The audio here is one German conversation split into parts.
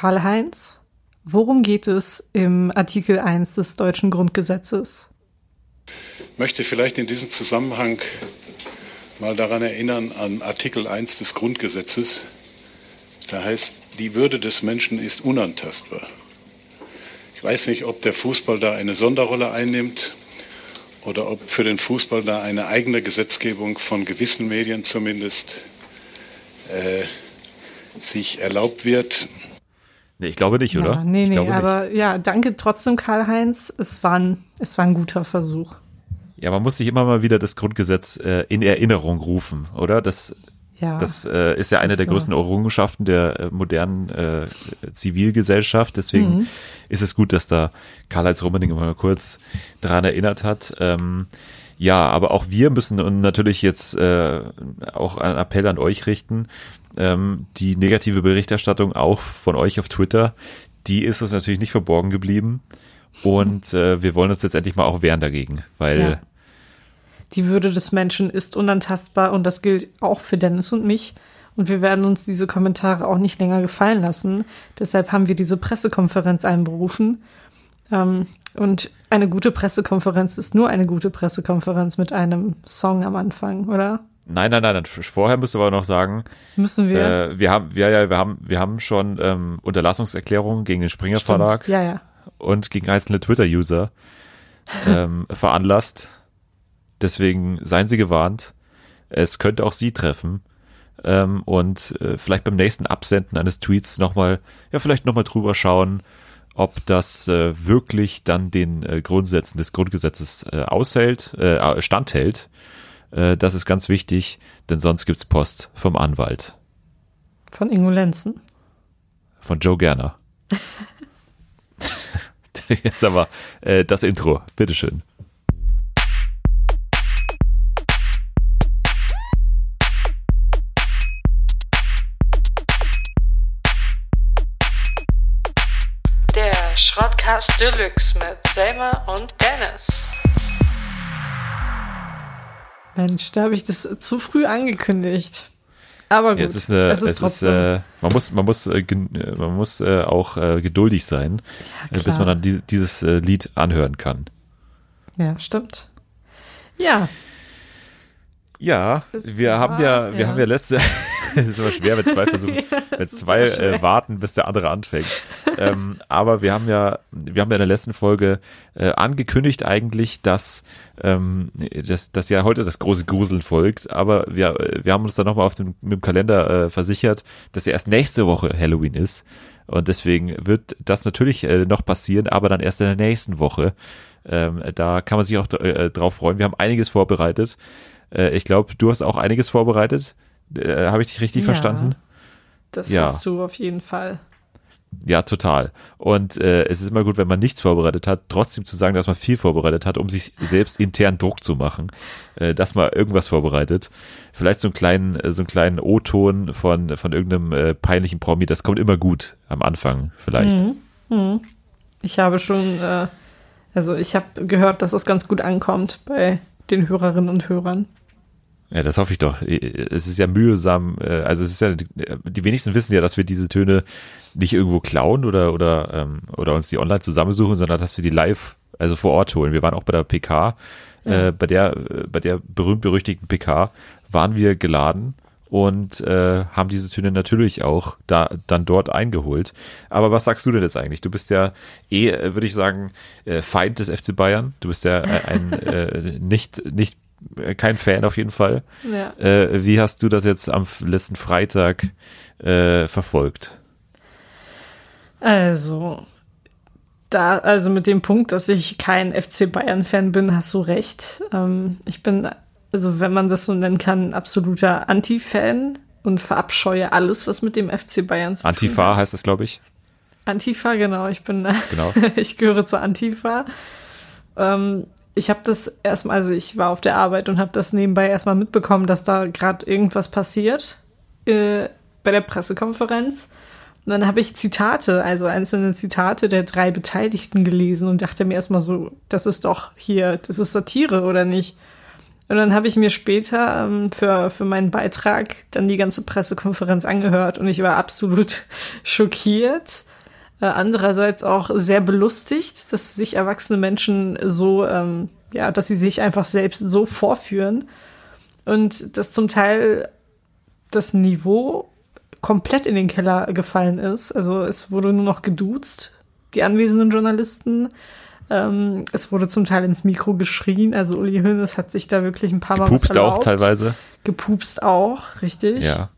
Karl-Heinz, worum geht es im Artikel 1 des deutschen Grundgesetzes? Ich möchte vielleicht in diesem Zusammenhang mal daran erinnern an Artikel 1 des Grundgesetzes. Da heißt, die Würde des Menschen ist unantastbar. Ich weiß nicht, ob der Fußball da eine Sonderrolle einnimmt oder ob für den Fußball da eine eigene Gesetzgebung von gewissen Medien zumindest äh, sich erlaubt wird. Nee, ich glaube nicht, oder? Ja, nee, ich nee, aber nicht. ja, danke trotzdem, Karl-Heinz. Es war, ein, es war ein guter Versuch. Ja, man muss sich immer mal wieder das Grundgesetz äh, in Erinnerung rufen, oder? Das, Ja, das äh, ist ja das eine ist der so. größten Errungenschaften der äh, modernen äh, Zivilgesellschaft. Deswegen Mhm. ist es gut, dass da Karl-Heinz Rummenigge mal kurz daran erinnert hat. Ähm, ja, aber auch wir müssen natürlich jetzt äh, auch einen Appell an euch richten. Ähm, die negative Berichterstattung auch von euch auf Twitter, die ist uns natürlich nicht verborgen geblieben. Und äh, wir wollen uns jetzt endlich mal auch wehren dagegen, weil Ja. Die Würde des Menschen ist unantastbar und das gilt auch für Dennis und mich. Und wir werden uns diese Kommentare auch nicht länger gefallen lassen. Deshalb haben wir diese Pressekonferenz einberufen. Ähm, und eine gute Pressekonferenz ist nur eine gute Pressekonferenz mit einem Song am Anfang, oder? Nein, nein, nein, nein. Vorher ihr aber noch sagen, Müssen wir? äh, wir haben, wir, ja, wir haben, wir haben schon ähm, Unterlassungserklärungen gegen den Springer Stimmt. Verlag Ja, ja. und gegen einzelne Twitter-User ähm, veranlasst. Deswegen seien Sie gewarnt. Es könnte auch Sie treffen. Ähm, und äh, vielleicht beim nächsten Absenden eines Tweets nochmal, ja, vielleicht nochmal drüber schauen, ob das äh, wirklich dann den äh, Grundsätzen des Grundgesetzes äh, aushält, äh, standhält. Äh, das ist ganz wichtig, denn sonst gibt's Post vom Anwalt, Von Ingo Lenzen. von Joe Gerner. Jetzt aber äh, das Intro, bitteschön. Der Schrottcast Deluxe mit Selma und Dennis. Mensch, da habe ich das zu früh angekündigt. Aber gut, Ja, es ist eine, es ist es ist, trotzdem. äh, man muss, man muss, äh, äh, man muss äh, auch äh, geduldig sein, ja, äh, bis man dann die, dieses äh, Lied anhören kann. Ja, stimmt. Ja, Ja, Es wir war- haben ja, wir ja. haben ja letzte, es ist immer schwer mit zwei Versuchen, Ja, ist zwei äh, warten, bis der andere anfängt. ähm, aber wir haben ja, wir haben ja in der letzten Folge äh, angekündigt eigentlich, dass, ähm, dass, dass ja heute das große Gruseln folgt. Aber wir, wir haben uns dann nochmal auf dem, mit dem Kalender äh, versichert, dass ja erst nächste Woche Halloween ist. Und deswegen wird das natürlich äh, noch passieren, aber dann erst in der nächsten Woche. Ähm, da kann man sich auch äh, drauf freuen. Wir haben einiges vorbereitet. Äh, ich glaube, du hast auch einiges vorbereitet. Äh, Habe ich dich richtig Ja. verstanden? das Ja. hast du auf jeden Fall. Ja, total. Und äh, es ist immer gut, wenn man nichts vorbereitet hat, trotzdem zu sagen, dass man viel vorbereitet hat, um sich selbst intern Druck zu machen, äh, dass man irgendwas vorbereitet. Vielleicht so einen kleinen, äh, so einen kleinen O-Ton von von irgendeinem äh, peinlichen Promi. Das kommt immer gut am Anfang vielleicht. Mhm. Mhm. Ich habe schon, äh, also ich habe gehört, dass es ganz gut ankommt bei den Hörerinnen und Hörern. Ja, das hoffe ich doch. Es ist ja mühsam, äh, also es ist ja, die wenigsten wissen ja, dass wir diese Töne nicht irgendwo klauen oder, oder, ähm, oder uns die online zusammensuchen, sondern dass wir die live, also vor Ort holen. Wir waren auch bei der PK, äh, bei der, äh, bei der berühmt-berüchtigten PK waren wir geladen und äh, haben diese Töne natürlich auch da dann dort eingeholt. Aber was sagst du denn jetzt eigentlich? Du bist ja eh, äh, würde ich sagen, äh, Feind des FC Bayern. Du bist ja äh, ein äh, nicht, nicht äh, kein Fan auf jeden Fall. Ja. Äh, wie hast du das jetzt am letzten Freitag äh, verfolgt? Also, da, also mit dem Punkt, dass ich kein FC Bayern-Fan bin, hast du recht. Ähm, ich bin, also wenn man das so nennen kann, ein absoluter Anti-Fan und verabscheue alles, was mit dem FC Bayern zu tun Antifa hat. heißt das, glaube ich. Antifa, genau. Ich bin, Genau. ich gehöre zur Antifa. Ähm, ich habe das erstmal, also ich war auf der Arbeit und habe das nebenbei erstmal mitbekommen, dass da gerade irgendwas passiert äh, bei der Pressekonferenz. Und dann habe ich Zitate, also einzelne Zitate der drei Beteiligten gelesen und dachte mir erstmal so, das ist doch hier, das ist Satire oder nicht? Und dann habe ich mir später ähm, für, für meinen Beitrag dann die ganze Pressekonferenz angehört und ich war absolut schockiert Äh, andererseits auch sehr belustigt, dass sich erwachsene Menschen so, ähm, ja, dass sie sich einfach selbst so vorführen und dass zum Teil das Niveau komplett in den Keller gefallen ist. Also es wurde nur noch geduzt, die anwesenden Journalisten. Ähm, es wurde zum Teil ins Mikro geschrien. Also Uli Hoeneß hat sich da wirklich ein paar Mal Gepupst auch teilweise. Gepupst auch, richtig. Ja.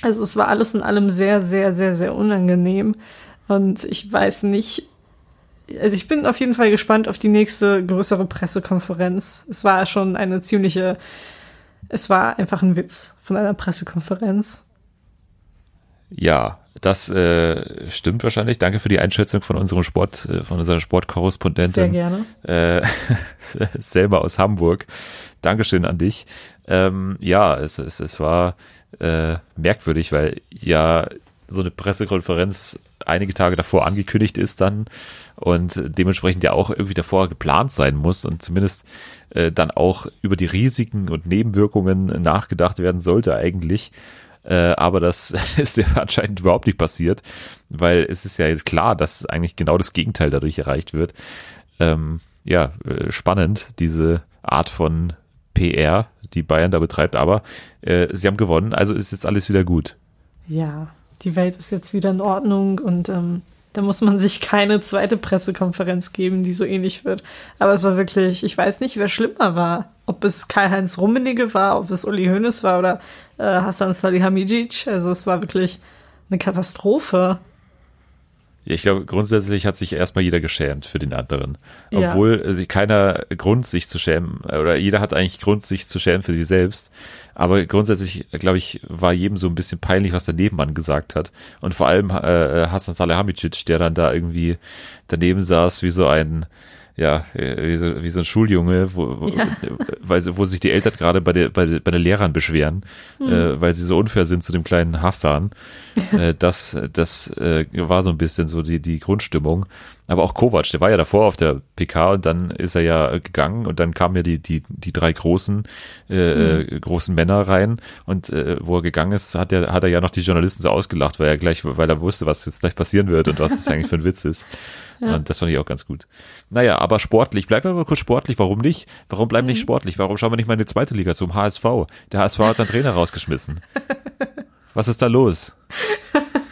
Also es war alles in allem sehr, sehr, sehr, sehr unangenehm. Und ich weiß nicht, also ich bin auf jeden Fall gespannt auf die nächste größere Pressekonferenz. Es war schon eine ziemliche, es war einfach ein Witz von einer Pressekonferenz. Ja, das äh, stimmt wahrscheinlich. Danke für die Einschätzung von unserem Sport, äh, von unserer Sportkorrespondentin. Sehr gerne. Äh, selber aus Hamburg. Dankeschön an dich. Ähm, ja, es, es, es war äh, merkwürdig, weil ja so eine Pressekonferenz einige Tage davor angekündigt ist dann und dementsprechend ja auch irgendwie davor geplant sein muss und zumindest äh, dann auch über die Risiken und Nebenwirkungen nachgedacht werden sollte eigentlich. Äh, aber das ist ja anscheinend überhaupt nicht passiert, weil es ist ja jetzt klar, dass eigentlich genau das Gegenteil dadurch erreicht wird. Ähm, ja, äh, spannend, diese Art von PR, die Bayern da betreibt, aber äh, sie haben gewonnen, also ist jetzt alles wieder gut. Ja, die Welt ist jetzt wieder in Ordnung und ähm, da muss man sich keine zweite Pressekonferenz geben, die so ähnlich wird. Aber es war wirklich, ich weiß nicht, wer schlimmer war. Ob es Karl-Heinz Rummenigge war, ob es Uli Hoeneß war oder äh, Hassan Salihamidzic. Also es war wirklich eine Katastrophe. Ja, ich glaube, grundsätzlich hat sich erstmal jeder geschämt für den anderen. Obwohl ja. sich keiner Grund, sich zu schämen, oder jeder hat eigentlich Grund, sich zu schämen für sich selbst. Aber grundsätzlich, glaube ich, war jedem so ein bisschen peinlich, was der Nebenmann gesagt hat. Und vor allem äh, Hassan Salihamidzic, der dann da irgendwie daneben saß wie so ein, ja, wie so, wie so ein Schuljunge, wo, ja. weil, wo sich die Eltern gerade bei, der, bei, der, bei den Lehrern beschweren, hm. äh, weil sie so unfair sind zu dem kleinen Hassan. äh, das das äh, war so ein bisschen so die, die Grundstimmung. Aber auch Kovac, der war ja davor auf der PK und dann ist er ja gegangen und dann kamen ja die, die, die drei großen, äh, mhm. großen Männer rein und äh, wo er gegangen ist, hat er, hat er ja noch die Journalisten so ausgelacht, weil er gleich, weil er wusste, was jetzt gleich passieren wird und was es eigentlich für ein Witz ist. Ja. Und das fand ich auch ganz gut. Naja, aber sportlich, bleiben wir mal kurz sportlich, warum nicht? Warum bleiben mhm. nicht sportlich? Warum schauen wir nicht mal in die zweite Liga zum HSV? Der HSV hat seinen Trainer rausgeschmissen. Was ist da los?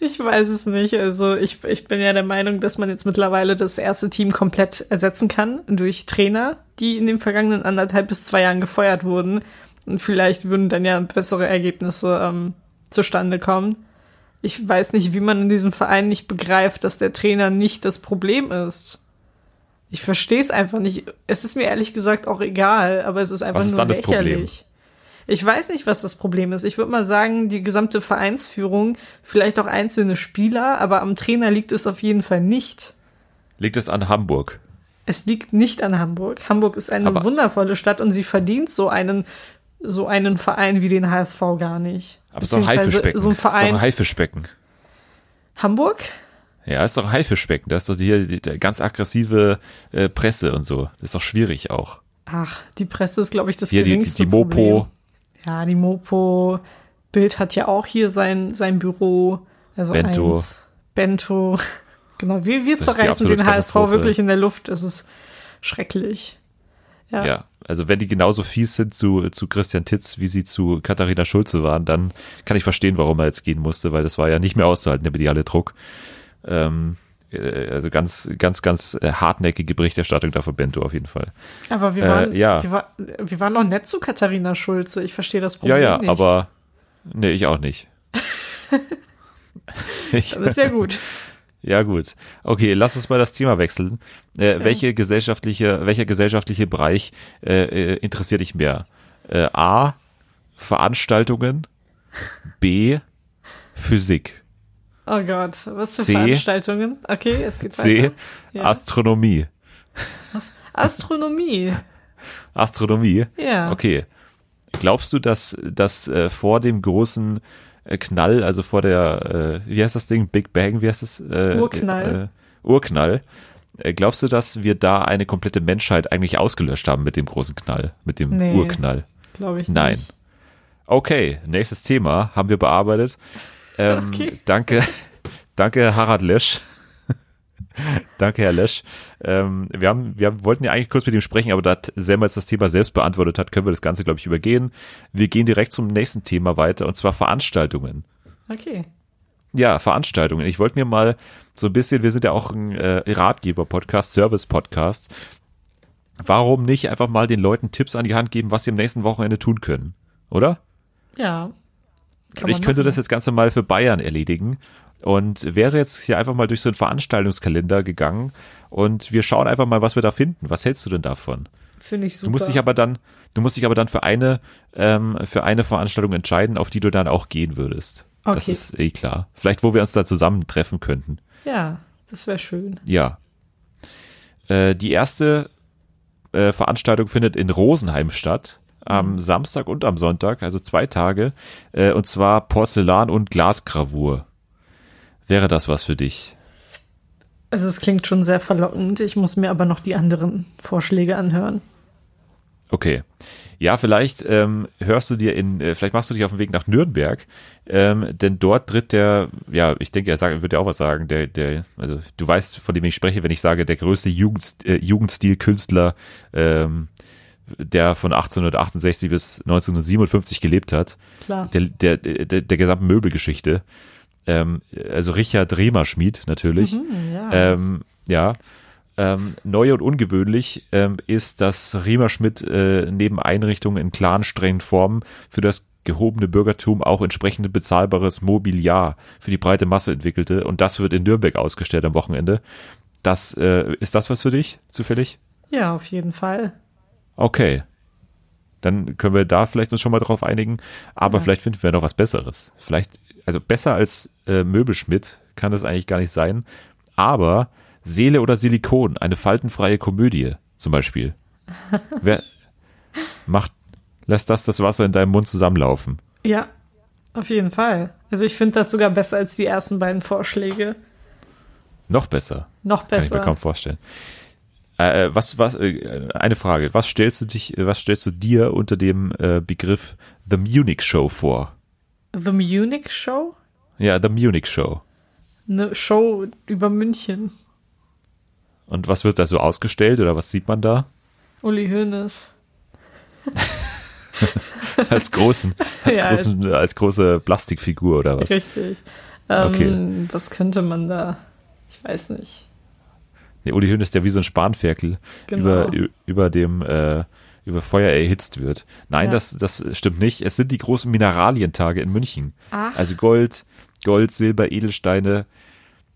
Ich weiß es nicht. Also ich, ich bin ja der Meinung, dass man jetzt mittlerweile das erste Team komplett ersetzen kann durch Trainer, die in den vergangenen anderthalb bis zwei Jahren gefeuert wurden. Und vielleicht würden dann ja bessere Ergebnisse ähm, zustande kommen. Ich weiß nicht, wie man in diesem Verein nicht begreift, dass der Trainer nicht das Problem ist. Ich verstehe es einfach nicht. Es ist mir ehrlich gesagt auch egal, aber es ist einfach Was nur ist lächerlich. Ich weiß nicht, was das Problem ist. Ich würde mal sagen, die gesamte Vereinsführung, vielleicht auch einzelne Spieler, aber am Trainer liegt es auf jeden Fall nicht. Liegt es an Hamburg? Es liegt nicht an Hamburg. Hamburg ist eine aber wundervolle Stadt und sie verdient so einen so einen Verein wie den HSV gar nicht. Aber so ein Haifischbecken. So ein Verein. Ist doch ein Haifischbecken. Hamburg? Ja, ist doch ein Haifischbecken. Da ist doch hier die, die ganz aggressive äh, Presse und so. Das ist doch schwierig auch. Ach, die Presse ist, glaube ich, das hier geringste die, die, die Mopo. Problem. Ja, die Mopo. Bild hat ja auch hier sein, sein Büro. Also Bento. Eins. Bento. Genau, wir, wir zerreißen den HSV wirklich in der Luft. Es ist schrecklich. Ja. ja. also wenn die genauso fies sind zu, zu Christian Titz, wie sie zu Katharina Schulze waren, dann kann ich verstehen, warum er jetzt gehen musste, weil das war ja nicht mehr auszuhalten, der mediale Druck. Ähm, äh, also ganz, ganz, ganz äh, hartnäckige Berichterstattung da von Bento auf jeden Fall. Aber wir waren, äh, ja. wir, war, wir waren noch nett zu Katharina Schulze. Ich verstehe das Problem ja, ja, nicht. Ja, aber nee, ich auch nicht. ich, das ist ja gut. Ja, gut. Okay, lass uns mal das Thema wechseln. Äh, ja. welche gesellschaftliche, welcher gesellschaftliche Bereich äh, äh interessiert dich mehr? Äh, A. Veranstaltungen. B. Physik. Oh Gott, was für C, Veranstaltungen? Okay, jetzt geht's C, weiter. C, ja. Astronomie. Astronomie. Astronomie? Ja. Okay. Glaubst du, dass, dass äh, vor dem großen äh, Knall, also vor der, äh, wie heißt das Ding? Big Bang, wie heißt das? Äh, Urknall. Äh, Urknall. Äh, glaubst du, dass wir da eine komplette Menschheit eigentlich ausgelöscht haben mit dem großen Knall, mit dem nee, Urknall? Glaube ich Nein. nicht. Nein. Okay, nächstes Thema haben wir bearbeitet. Ähm, okay. Danke, danke Harald Lesch. Danke, Herr Lesch. Ähm, wir, haben, wir wollten ja eigentlich kurz mit ihm sprechen, aber da Selma jetzt das Thema selbst beantwortet hat, können wir das Ganze, glaube ich, übergehen. Wir gehen direkt zum nächsten Thema weiter, und zwar Veranstaltungen. Okay. Ja, Veranstaltungen. Ich wollte mir mal so ein bisschen, wir sind ja auch ein äh, Ratgeber-Podcast, Service-Podcast. Warum nicht einfach mal den Leuten Tipps an die Hand geben, was sie am nächsten Wochenende tun können? Oder? Ja. Und ich könnte das jetzt Ganze mal für Bayern erledigen und wäre jetzt hier einfach mal durch so einen Veranstaltungskalender gegangen und wir schauen einfach mal, was wir da finden. Was hältst du denn davon? Finde ich super. Du musst dich aber dann, du musst dich aber dann für eine, ähm, für eine Veranstaltung entscheiden, auf die du dann auch gehen würdest. Okay. Das ist eh klar. Vielleicht, wo wir uns da zusammentreffen könnten. Ja, das wäre schön. Ja. Äh, die erste äh, Veranstaltung findet in Rosenheim statt. Am mhm. Samstag und am Sonntag, also zwei Tage. Äh, und zwar Porzellan- und Glasgravur. Wäre das was für dich? Also es klingt schon sehr verlockend. Ich muss mir aber noch die anderen Vorschläge anhören. Okay. Ja, vielleicht ähm, hörst du dir in, äh, vielleicht machst du dich auf den Weg nach Nürnberg, ähm, denn dort tritt der, ja, ich denke, er sagt, wird ja auch was sagen, der, der, also du weißt, von dem ich spreche, wenn ich sage, der größte Jugend, äh, Jugendstil-Künstler, ähm, der von 1868 bis 1957 gelebt hat, Klar. Der, der, der, der gesamten Möbelgeschichte ähm, also Richard Rehmerschmied natürlich. Mhm, ja. Ähm, ja. Ähm, neu und ungewöhnlich ähm, ist, dass Riemerschmidt äh, neben Einrichtungen in klaren, strengen Formen für das gehobene Bürgertum auch entsprechend bezahlbares Mobiliar für die breite Masse entwickelte. Und das wird in Nürnberg ausgestellt am Wochenende. Das, äh, ist das was für dich, zufällig? Ja, auf jeden Fall. Okay. Dann können wir da vielleicht uns schon mal drauf einigen. Aber ja. vielleicht finden wir noch was Besseres. Vielleicht also besser als äh, Möbelschmidt kann das eigentlich gar nicht sein. Aber Seele oder Silikon, eine faltenfreie Komödie zum Beispiel. Wer macht, lässt das das Wasser in deinem Mund zusammenlaufen? Ja, auf jeden Fall. Also ich finde das sogar besser als die ersten beiden Vorschläge. Noch besser. Noch besser. Kann ich mir kaum vorstellen. Äh, äh was, was, äh, eine Frage. Was stellst du dich, was stellst du dir unter dem äh, Begriff The Munich Show vor? The Munich Show? Ja, The Munich Show. Eine Show über München. Und was wird da so ausgestellt oder was sieht man da? Uli Hoeneß. als großen, als, ja, großen, als, als große Plastikfigur oder was? Richtig. Ähm, okay. Was könnte man da? Ich weiß nicht. Nee, Uli Hoeneß ist ja wie so ein Spanferkel genau. über, über dem äh, über Feuer erhitzt wird. Nein, ja. das, das stimmt nicht. Es sind die großen Mineralientage in München. Ach. Also Gold, Gold, Silber, Edelsteine,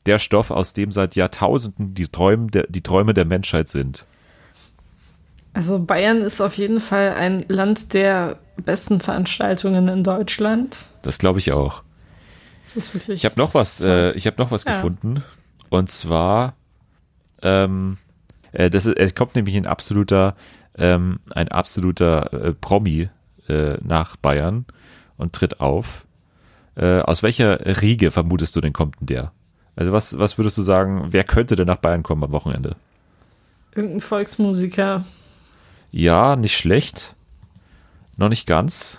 der Stoff, aus dem seit Jahrtausenden die Träume der, die Träume der Menschheit sind. Also Bayern ist auf jeden Fall ein Land der besten Veranstaltungen in Deutschland. Das glaube ich auch. Das ist wirklich. Ich habe noch was. Äh, ich habe noch was ja. gefunden. Und zwar, ähm, äh, das ist, es kommt nämlich ein absoluter ähm, ein absoluter äh, Promi äh, nach Bayern und tritt auf. Äh, aus welcher Riege vermutest du denn kommt denn der? Also was, was würdest du sagen, wer könnte denn nach Bayern kommen am Wochenende? Irgendein Volksmusiker. Ja, nicht schlecht. Noch nicht ganz.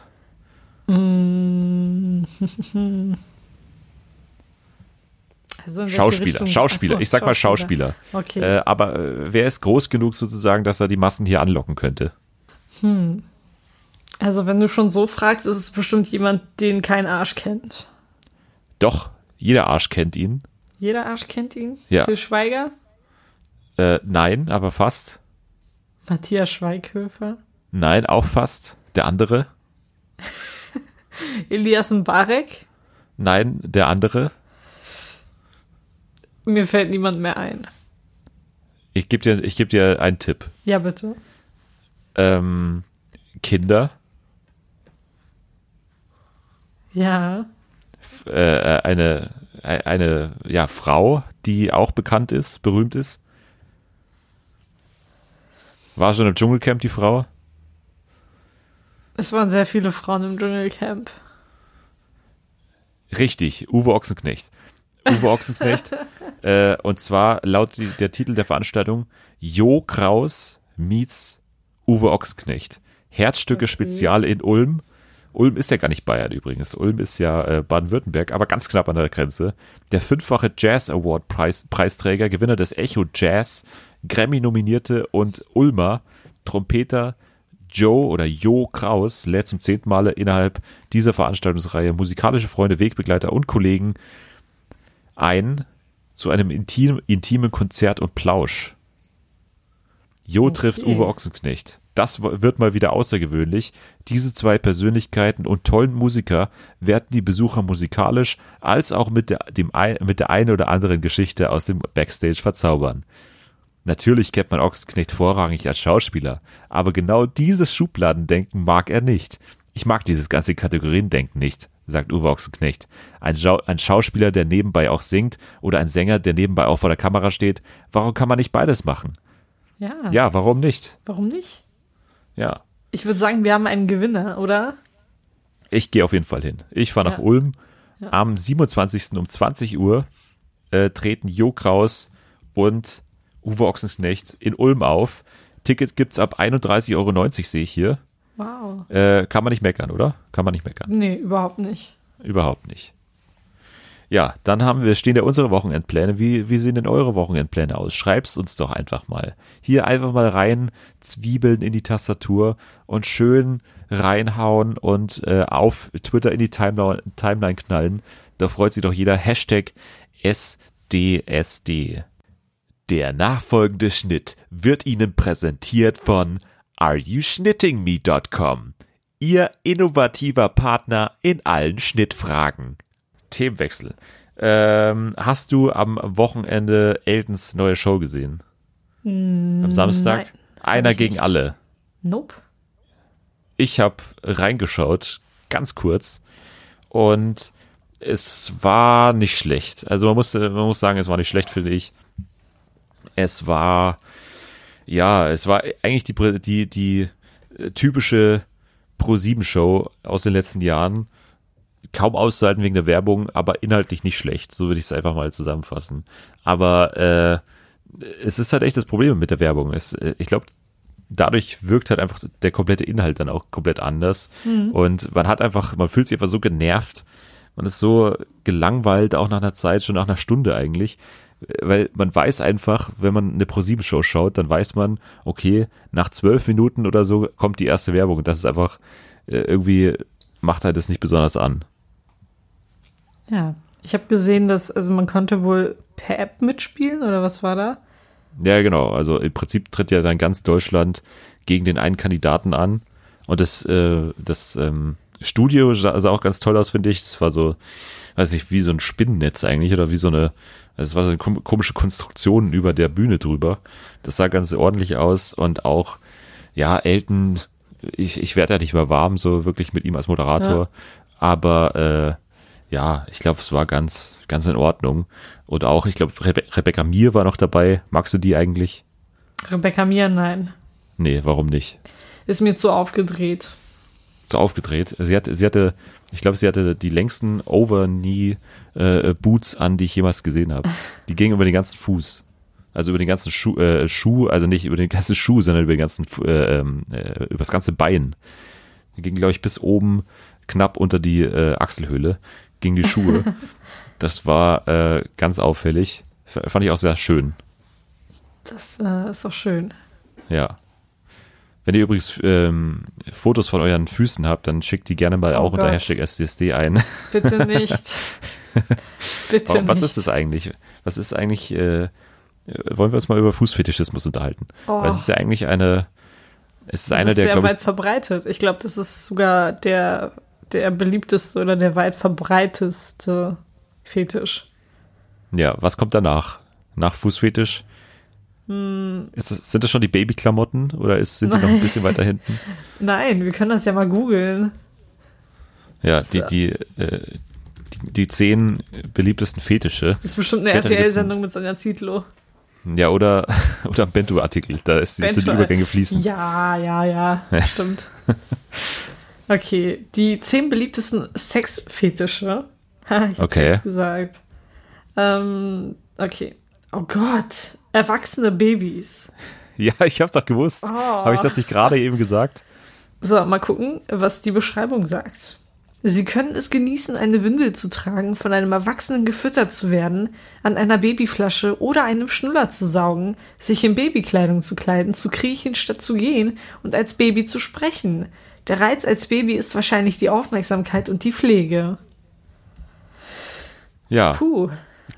Mm. Also Schauspieler, Schauspieler. So, ich sag mal Schauspieler. Okay. Äh, aber äh, wer ist groß genug sozusagen, dass er die Massen hier anlocken könnte? Hm. Also wenn du schon so fragst, ist es bestimmt jemand, den kein Arsch kennt. Doch, jeder Arsch kennt ihn. Jeder Arsch kennt ihn? Ja. Til Schweiger? Äh, nein, aber fast. Matthias Schweighöfer? Nein, auch fast. Der andere? Elias Mbarek? Nein, der andere. Mir fällt niemand mehr ein. Ich gebe dir, geb dir einen Tipp. Ja, bitte. Ähm, Kinder. Ja. F äh, eine, eine ja, Frau, die auch bekannt ist, berühmt ist. War schon im Dschungelcamp die Frau? Es waren sehr viele Frauen im Dschungelcamp. Richtig, Uwe Ochsenknecht. Uwe Ochsenknecht. äh, und zwar laut die, der Titel der Veranstaltung Jo Kraus meets Uwe Ochsenknecht. Herzstücke. Spezial in Ulm Ulm ist ja gar nicht Bayern übrigens. Ulm ist ja äh, Baden-Württemberg, aber ganz knapp an der Grenze. Der fünffache Jazz Award -Preis Preisträger, Gewinner des Echo Jazz, Grammy-Nominierte und Ulmer, Trompeter Joe oder Jo Kraus lädt zum zehnten Male innerhalb dieser Veranstaltungsreihe musikalische Freunde, Wegbegleiter und Kollegen ein zu einem intim, intimen Konzert und Plausch. Jo Okay. trifft Uwe Ochsenknecht. Das wird mal wieder außergewöhnlich. Diese zwei Persönlichkeiten und tollen Musiker werden die Besucher musikalisch als auch mit der, dem, mit der einen oder anderen Geschichte aus dem Backstage verzaubern. Natürlich kennt man Ochsenknecht vorrangig als Schauspieler, aber genau dieses Schubladendenken mag er nicht. Ich mag dieses ganze Kategoriendenken nicht, sagt Uwe Ochsenknecht. Ein, Schau ein Schauspieler, der nebenbei auch singt oder ein Sänger, der nebenbei auch vor der Kamera steht, warum kann man nicht beides machen? Ja. Ja, warum nicht? Warum nicht? Ja, Ich würde sagen, wir haben einen Gewinner, oder? ich gehe auf jeden Fall hin. Ich fahre nach Ja. Ulm. Am 27. um 20 Uhr äh, treten Jo Kraus und Uwe Ochsenknecht in Ulm auf. Ticket gibt's ab 31,90 Euro, sehe ich hier. Wow. Äh, kann man nicht meckern, oder? Kann man nicht meckern. Nee, überhaupt nicht. Überhaupt nicht. Ja, dann haben wir, stehen ja unsere Wochenendpläne. Wie, wie sehen denn eure Wochenendpläne aus? Schreib's uns doch einfach mal. Hier einfach mal rein, Zwiebeln in die Tastatur und schön reinhauen und äh, auf Twitter in die Timeline, Timeline knallen. Da freut sich doch jeder. Hashtag SDSD. Der nachfolgende Schnitt wird Ihnen präsentiert von areyouschnittingme.com. Ihr innovativer Partner in allen Schnittfragen. Themenwechsel. Ähm, hast du am Wochenende Eltons neue Show gesehen? am Samstag? nein, Einer gegen nicht. alle. Nope. Ich habe reingeschaut, ganz kurz, und es war nicht schlecht. Also man muss, man muss sagen, es war nicht schlecht, finde ich. Es war, ja, es war eigentlich die, die, die äh, typische Pro-7-Show aus den letzten Jahren. Kaum auszuhalten wegen der Werbung, aber inhaltlich nicht schlecht. So würde ich es einfach mal zusammenfassen. Aber äh, es ist halt echt das Problem mit der Werbung. Es, äh, ich glaube, dadurch wirkt halt einfach der komplette Inhalt dann auch komplett anders. Und man hat einfach, man fühlt sich einfach so genervt. Man ist so gelangweilt, auch nach einer Zeit, schon nach einer Stunde eigentlich. Weil man weiß einfach, wenn man eine Pro-7-Show schaut, dann weiß man, okay, nach zwölf Minuten oder so kommt die erste Werbung. Und das ist einfach, äh, irgendwie macht halt das nicht besonders an. Ja. Ich habe gesehen, dass, also man konnte wohl per App mitspielen, oder was war da? Ja, genau. Also im Prinzip tritt ja dann ganz Deutschland gegen den einen Kandidaten an. Und das, äh, das ähm, Studio sah, sah auch ganz toll aus, finde ich. Das war so, weiß nicht, wie so ein Spinnennetz eigentlich oder wie so eine, also es war so eine kom komische Konstruktion über der Bühne drüber. Das sah ganz ordentlich aus und auch, ja, Elton, ich, ich werde ja nicht mehr warm, so wirklich mit ihm als Moderator. Aber äh, ja, ich glaube, es war ganz, ganz in Ordnung. Und auch, ich glaube, Rebe Rebecca Mir war noch dabei. Magst du die eigentlich? Rebecca Mir, nein. Nee, warum nicht? Ist mir zu aufgedreht. So aufgedreht. Sie hatte, sie hatte, ich glaube, sie hatte die längsten Over-Knee-Boots an, die ich jemals gesehen habe. Die gingen über den ganzen Fuß. Also über den ganzen Schuh, äh, Schuh, also nicht über den ganzen Schuh, sondern über den ganzen, äh, ähm, äh, über das ganze Bein. Die gingen, glaube ich, bis oben knapp unter die äh, Achselhöhle, gingen die Schuhe. das war äh, ganz auffällig. F fand ich auch sehr schön. Das äh, ist doch schön. Ja. Wenn ihr übrigens ähm, Fotos von euren Füßen habt, dann schickt die gerne mal Oh auch unter Gott. Hashtag SDSD ein. Bitte nicht. Bitte was nicht. ist das eigentlich? Was ist eigentlich, äh, wollen wir uns mal über Fußfetischismus unterhalten? Oh. Weil es ist ja eigentlich eine, es ist Das einer ist der, sehr weit verbreitet. Ich glaube, das ist sogar der, der beliebteste oder der weit verbreiteste Fetisch. ja, was kommt danach? Nach Fußfetisch? Hm. Ist das, sind das schon die Babyklamotten oder ist, sind die noch ein bisschen weiter hinten? Nein, wir können das ja mal googeln. Ja, die, So. die, äh, die, die zehn beliebtesten Fetische. Das ist bestimmt eine RTL-Sendung mit Sonja Zietlow. Ja, oder, oder ein Bento-Artikel. Da ist, sind die Bento- Übergänge fließend. Ja, ja, ja, stimmt. Okay, die zehn beliebtesten Sexfetische. Ich hab's Okay. gesagt. Ähm, okay. Oh Gott, erwachsene Babys. Ja, ich hab's doch gewusst. Oh. Habe ich das nicht gerade eben gesagt? So, mal gucken, was die Beschreibung sagt. Sie können es genießen, eine Windel zu tragen, von einem Erwachsenen gefüttert zu werden, an einer Babyflasche oder einem Schnuller zu saugen, sich in Babykleidung zu kleiden, zu kriechen statt zu gehen und als Baby zu sprechen. Der Reiz als Baby ist wahrscheinlich die Aufmerksamkeit und die Pflege. Ja. Puh.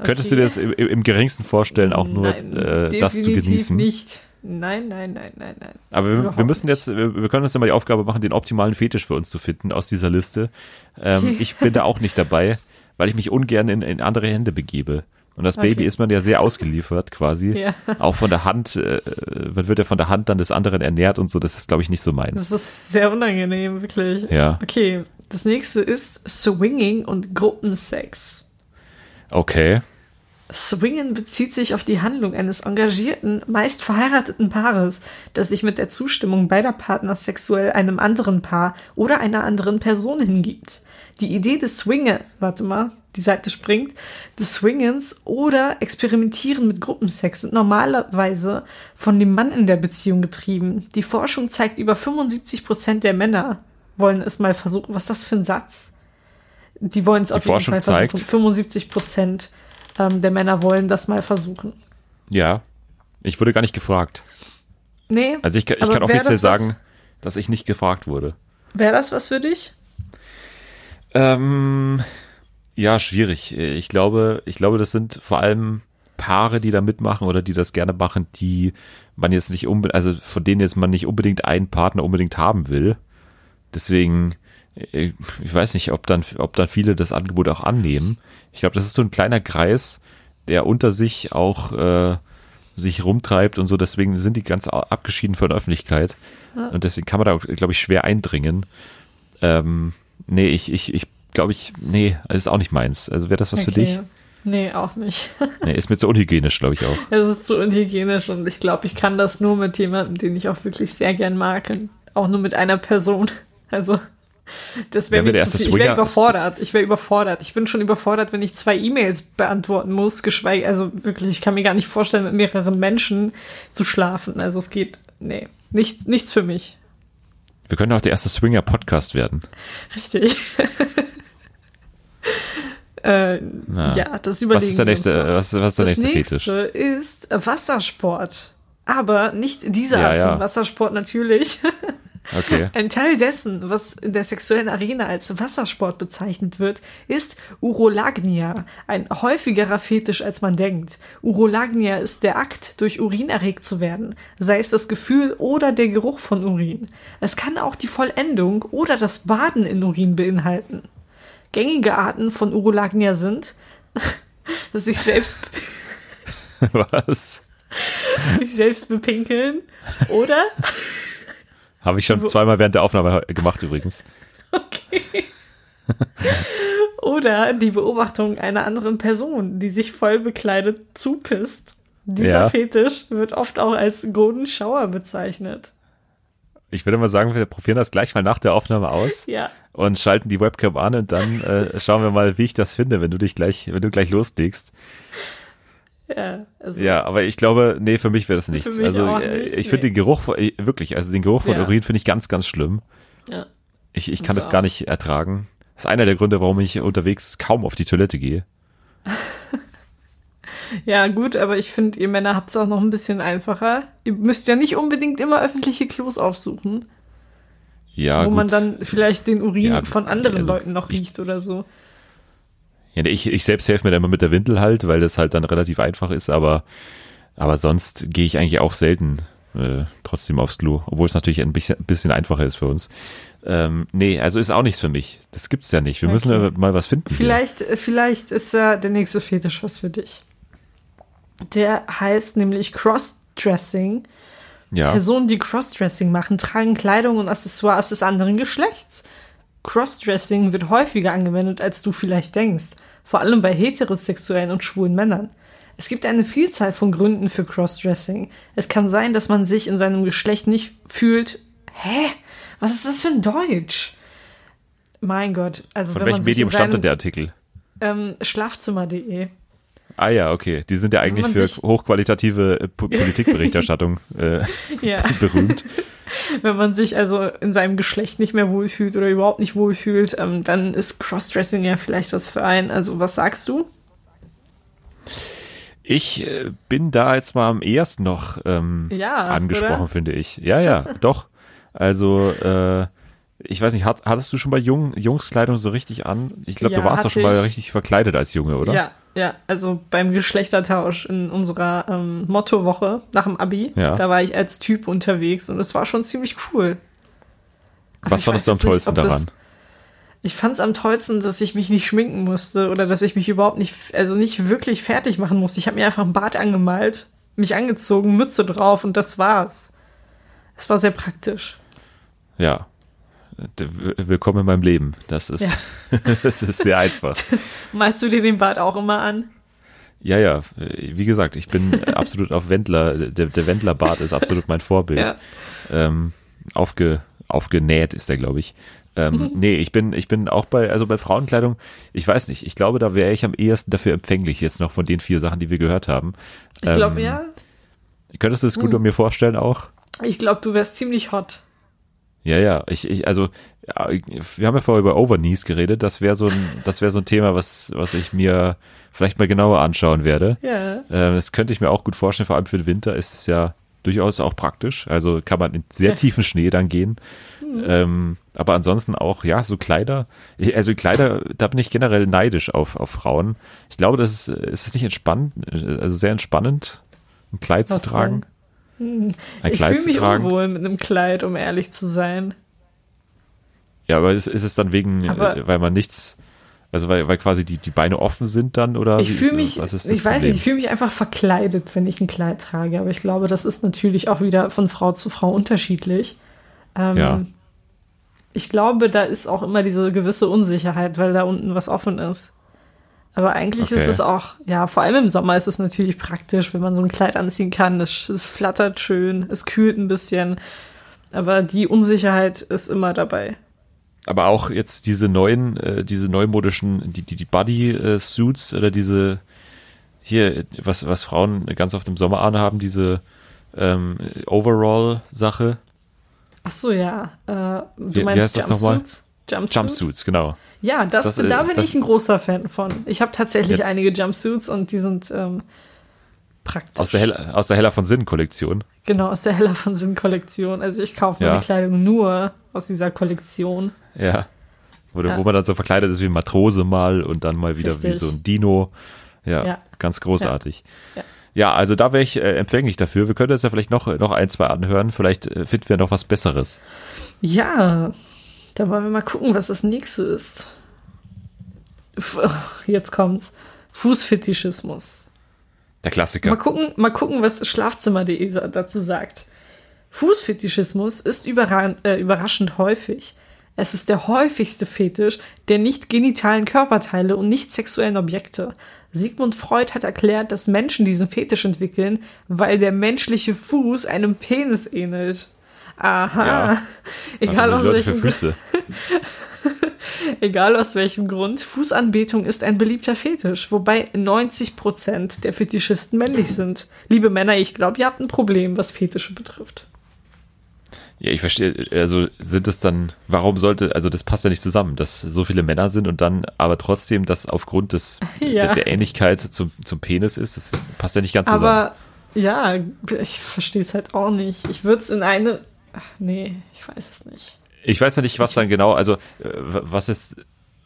Könntest du dir das im, im geringsten vorstellen, auch nur Nein, äh, das zu genießen? nicht. Nein, nein, nein, nein, nein. Aber wir, wir müssen jetzt, wir, können uns ja mal die Aufgabe machen, den optimalen Fetisch für uns zu finden aus dieser Liste. Ähm, ich bin da auch nicht dabei, weil ich mich ungern in, in andere Hände begebe. Und das Baby Okay. ist man ja sehr ausgeliefert quasi. Ja. Auch von der Hand, äh, man wird ja von der Hand dann des anderen ernährt und so, das ist glaube ich nicht so meins. Das ist sehr unangenehm, wirklich. Ja. Okay, das nächste ist Swinging und Gruppensex. Okay. Swingen bezieht sich auf die Handlung eines engagierten, meist verheirateten Paares, das sich mit der Zustimmung beider Partner sexuell einem anderen Paar oder einer anderen Person hingibt. Die Idee des Swingen, warte mal, die Seite springt, des Swingens oder Experimentieren mit Gruppensex sind normalerweise von dem Mann in der Beziehung getrieben. Die Forschung zeigt, über 75 Prozent der Männer wollen es mal versuchen. Was ist das für ein Satz? Die wollen es auf jeden Fall versuchen. zeigt- 75 Prozent ähm, der Männer wollen das mal versuchen. Ja. Ich wurde gar nicht gefragt. Nee. Also ich, kann- ich kann offiziell das was- sagen, dass ich nicht gefragt wurde. Wäre das was für dich? Ähm, ja, schwierig. Ich glaube, ich glaube, das sind vor allem Paare, die da mitmachen oder die das gerne machen, die man jetzt nicht unbedingt, also von denen jetzt man nicht unbedingt einen Partner unbedingt haben will. Deswegen, ich weiß nicht, ob dann, ob dann viele das Angebot auch annehmen. Ich glaube, das ist so ein kleiner Kreis, der unter sich auch äh, sich rumtreibt und so. Deswegen sind die ganz abgeschieden von der Öffentlichkeit. Und deswegen kann man da, glaube ich, schwer eindringen. Ähm, nee, ich, ich, ich glaube ich, nee, ist auch nicht meins. Also wäre das was für dich? Nee, auch nicht. Nee, ist mir zu unhygienisch, glaube ich auch. Es ist zu unhygienisch und ich glaube, ich kann das nur mit jemandem, den ich auch wirklich sehr gern mag. Und auch nur mit einer Person. Also, das wäre viel. Ich wäre überfordert. Ich wäre überfordert. Ich bin schon überfordert, wenn ich zwei E-Mails beantworten muss, geschweige, also wirklich, ich kann mir gar nicht vorstellen, mit mehreren Menschen zu schlafen. Also es geht, nee, nicht, nichts für mich. Wir können auch der erste Swinger-Podcast werden. Richtig. äh, ja, das überlegen Was ist der nächste, was, was ist der Das nächste nächste Fetisch? ist Wassersport. Aber nicht diese Ja, Art ja. von Wassersport natürlich. Okay. Ein Teil dessen, was in der sexuellen Arena als Wassersport bezeichnet wird, ist Urolagnia, ein häufigerer Fetisch, als man denkt. Urolagnia ist der Akt, durch Urin erregt zu werden, sei es das Gefühl oder der Geruch von Urin. Es kann auch die Vollendung oder das Baden in Urin beinhalten. Gängige Arten von Urolagnia sind, dass sich selbst, Was? sich selbst bepinkeln oder Habe ich schon zweimal während der Aufnahme gemacht übrigens. Okay. Oder die Beobachtung einer anderen Person, die sich voll bekleidet zupisst. Dieser Ja. Fetisch wird oft auch als Golden Shower bezeichnet. Ich würde mal sagen, wir probieren das gleich mal nach der Aufnahme aus Ja. und schalten die Webcam an und dann äh, schauen wir mal, wie ich das finde, wenn du dich gleich, wenn du gleich loslegst. Ja, also Ja, aber ich glaube, nee, für mich wäre das nichts. mich also auch äh, nicht, ich finde nee. den Geruch von- äh, wirklich, also den Geruch von Ja. Urin finde ich ganz, ganz schlimm. ja. Ich, ich kann Das das gar nicht ertragen. Das ist einer der Gründe, warum ich unterwegs kaum auf die Toilette gehe. ja, gut, aber ich finde, ihr Männer habt es auch noch ein bisschen einfacher. Ihr müsst ja nicht unbedingt immer öffentliche Klos aufsuchen, Ja, wo gut. man dann vielleicht den Urin Ja, von anderen also Leuten noch ich- riecht oder so. Ja, ich, ich selbst helfe mir da immer mit der Windel halt, weil das halt dann relativ einfach ist, aber, aber sonst gehe ich eigentlich auch selten äh, trotzdem aufs Klo, obwohl es natürlich ein bisschen, bisschen einfacher ist für uns. Ähm, nee, also ist auch nichts für mich. Das gibt's ja nicht. Wir müssen Okay. ja mal was finden. hier. Vielleicht, äh, vielleicht ist ja der nächste Fetisch was für dich. Der heißt nämlich Crossdressing. Ja. Personen, die Crossdressing machen, tragen Kleidung und Accessoires des anderen Geschlechts. Crossdressing wird häufiger angewendet, als du vielleicht denkst, vor allem bei heterosexuellen und schwulen Männern. Es gibt eine Vielzahl von Gründen für Crossdressing. Es kann sein, dass man sich in seinem Geschlecht nicht fühlt. Hä? Was ist das für ein Deutsch? Mein Gott, also Von wenn welchem man sich Medium stammt denn der Artikel? ähm, Schlafzimmer.de. Ah ja, okay. Die sind ja eigentlich für hochqualitative äh, Po- Politikberichterstattung äh, Ja. berühmt. Wenn man sich also in seinem Geschlecht nicht mehr wohlfühlt oder überhaupt nicht wohlfühlt, ähm, dann ist Crossdressing ja vielleicht was für einen. Also was sagst du? Ich äh, bin da jetzt mal am ehesten noch ähm, Ja, angesprochen, oder? finde ich. Ja, ja, doch. Also, äh, ich weiß nicht, hat, hattest du schon mal Jung, Jungskleidung so richtig an? Ich glaube, Ja, du warst doch schon mal ich. richtig verkleidet als Junge, oder? Ja, ja, also beim Geschlechtertausch in unserer ähm, Mottowoche nach dem Abi, Ja. da war ich als Typ unterwegs und es war schon ziemlich cool. Aber Was fandest du am jetzt nicht, tollsten ob das- daran? Ich fand es am tollsten, dass ich mich nicht schminken musste oder dass ich mich überhaupt nicht, also nicht wirklich fertig machen musste. Ich habe mir einfach ein Bart angemalt, mich angezogen, Mütze drauf und das war's. Es war sehr praktisch. Ja. W- Willkommen in meinem Leben. Das ist, das ist sehr einfach. Malst du dir den Bart auch immer an? Ja, ja, wie gesagt, ich bin absolut auf Wendler, der, der Wendler-Bart ist absolut mein Vorbild. Ja. Ähm, aufge, aufgenäht ist der, glaube ich. Ähm, nee, ich bin, ich bin auch bei, also bei Frauenkleidung, ich weiß nicht, ich glaube, da wäre ich am ehesten dafür empfänglich, jetzt noch von den vier Sachen, die wir gehört haben. Ich glaube, Ähm, ja. Könntest du es Hm. gut bei mir vorstellen auch? Ich glaube, du wärst ziemlich hot. Ja, ja, ich, ich also ja, wir haben ja vorher über Overknees geredet, das wäre so ein, das wäre so ein Thema, was, was ich mir vielleicht mal genauer anschauen werde. Ja. Ähm, das könnte ich mir auch gut vorstellen, vor allem für den Winter ist es ja durchaus auch praktisch. Also kann man in sehr tiefen Schnee dann gehen. Ähm, aber ansonsten auch, ja, so Kleider. Also Kleider, da bin ich generell neidisch auf, auf Frauen. Ich glaube, das ist, ist es nicht entspannt, also sehr entspannend, ein Kleid Was zu tragen. Ein ich Kleid fühle zu mich tragen. unwohl mit einem Kleid, um ehrlich zu sein. Ja, aber ist, ist es dann wegen, Aber- äh, weil man nichts, also weil, weil quasi die, die Beine offen sind dann oder Ich fühle mich, was ist das ich weiß Problem? nicht, ich fühle mich einfach verkleidet, wenn ich ein Kleid trage. Aber ich glaube, das ist natürlich auch wieder von Frau zu Frau unterschiedlich. Ähm, Ja. Ich glaube, da ist auch immer diese gewisse Unsicherheit, weil da unten was offen ist. Aber eigentlich ist Okay. es auch, ja, vor allem im Sommer ist es natürlich praktisch, wenn man so ein Kleid anziehen kann. Es, es flattert schön, es kühlt ein bisschen. Aber die Unsicherheit ist immer dabei. Aber auch jetzt diese neuen, äh, diese neumodischen, die, die, die Body-Suits oder diese, hier, was, was Frauen ganz oft im Sommer anhaben, diese ähm, Overall-Sache. Ach so, ja. Äh, du Wie- wie meinst heißt das nochmal? Jumpsuits? Jumpsuit? Jumpsuits, genau. Ja, das, Das, äh, da bin das- ich ein großer Fan von. Ich habe tatsächlich Ja. einige Jumpsuits und die sind ähm, praktisch. Aus der, Hella, aus der Hella von Sinn-Kollektion. genau, aus der Hella von Sinn Kollektion. Also ich kaufe meine Ja. Kleidung nur aus dieser Kollektion. Ja. Wo, Ja. wo man dann so verkleidet ist wie ein Matrose mal und dann mal wieder wie Richtig. so ein Dino. Ja, ganz großartig. Ja. Ja, also da wäre ich äh, empfänglich dafür. Wir können jetzt ja vielleicht noch, noch ein, zwei anhören. Vielleicht äh, finden wir noch was Besseres. Ja, da wollen wir mal gucken, was das nächste ist. Jetzt kommt's. Fußfetischismus. Der Klassiker. Mal gucken, mal gucken, was Schlafzimmer.de dazu sagt. Fußfetischismus ist überra äh, überraschend häufig. Es ist der häufigste Fetisch der nicht genitalen Körperteile und nicht sexuellen Objekte. Sigmund Freud hat erklärt, dass Menschen diesen Fetisch entwickeln, weil der menschliche Fuß einem Penis ähnelt. Aha. Ja. Egal, Was aus Leute für welchem, Füße. egal aus welchem Grund, Fußanbetung ist ein beliebter Fetisch, wobei 90% der Fetischisten männlich sind. Liebe Männer, ich glaube, ihr habt ein Problem, was Fetische betrifft. Ja, ich verstehe, also sind es dann, warum sollte, also das passt ja nicht zusammen, dass so viele Männer sind und dann aber trotzdem das aufgrund des, Ja. der, der Ähnlichkeit zum, zum Penis ist, das passt ja nicht ganz zusammen. Aber ja, ich verstehe es halt auch nicht. Ich würde es in eine. Ach, nee, ich weiß es nicht. Ich weiß ja nicht, was dann genau, also äh, was ist,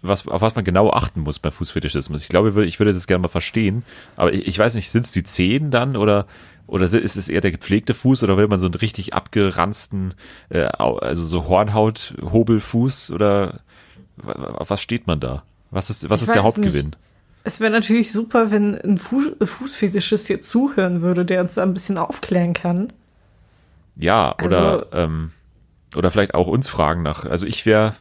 was, auf was man genau achten muss bei Fußfetischismus. Ich glaube, ich würde, ich würde das gerne mal verstehen, aber ich, ich weiß nicht, sind es die Zehen dann oder oder ist es eher der gepflegte Fuß oder will man so einen richtig abgeranzten, äh, also so Hornhaut-Hobelfuß oder auf was steht man da? Was ist, was Ich ist der Hauptgewinn? Es wäre natürlich super, wenn ein Fu Fußfetischist hier zuhören würde, der uns da ein bisschen aufklären kann. Ja, Also- oder, ähm, oder vielleicht auch uns fragen nach. Also ich wäre,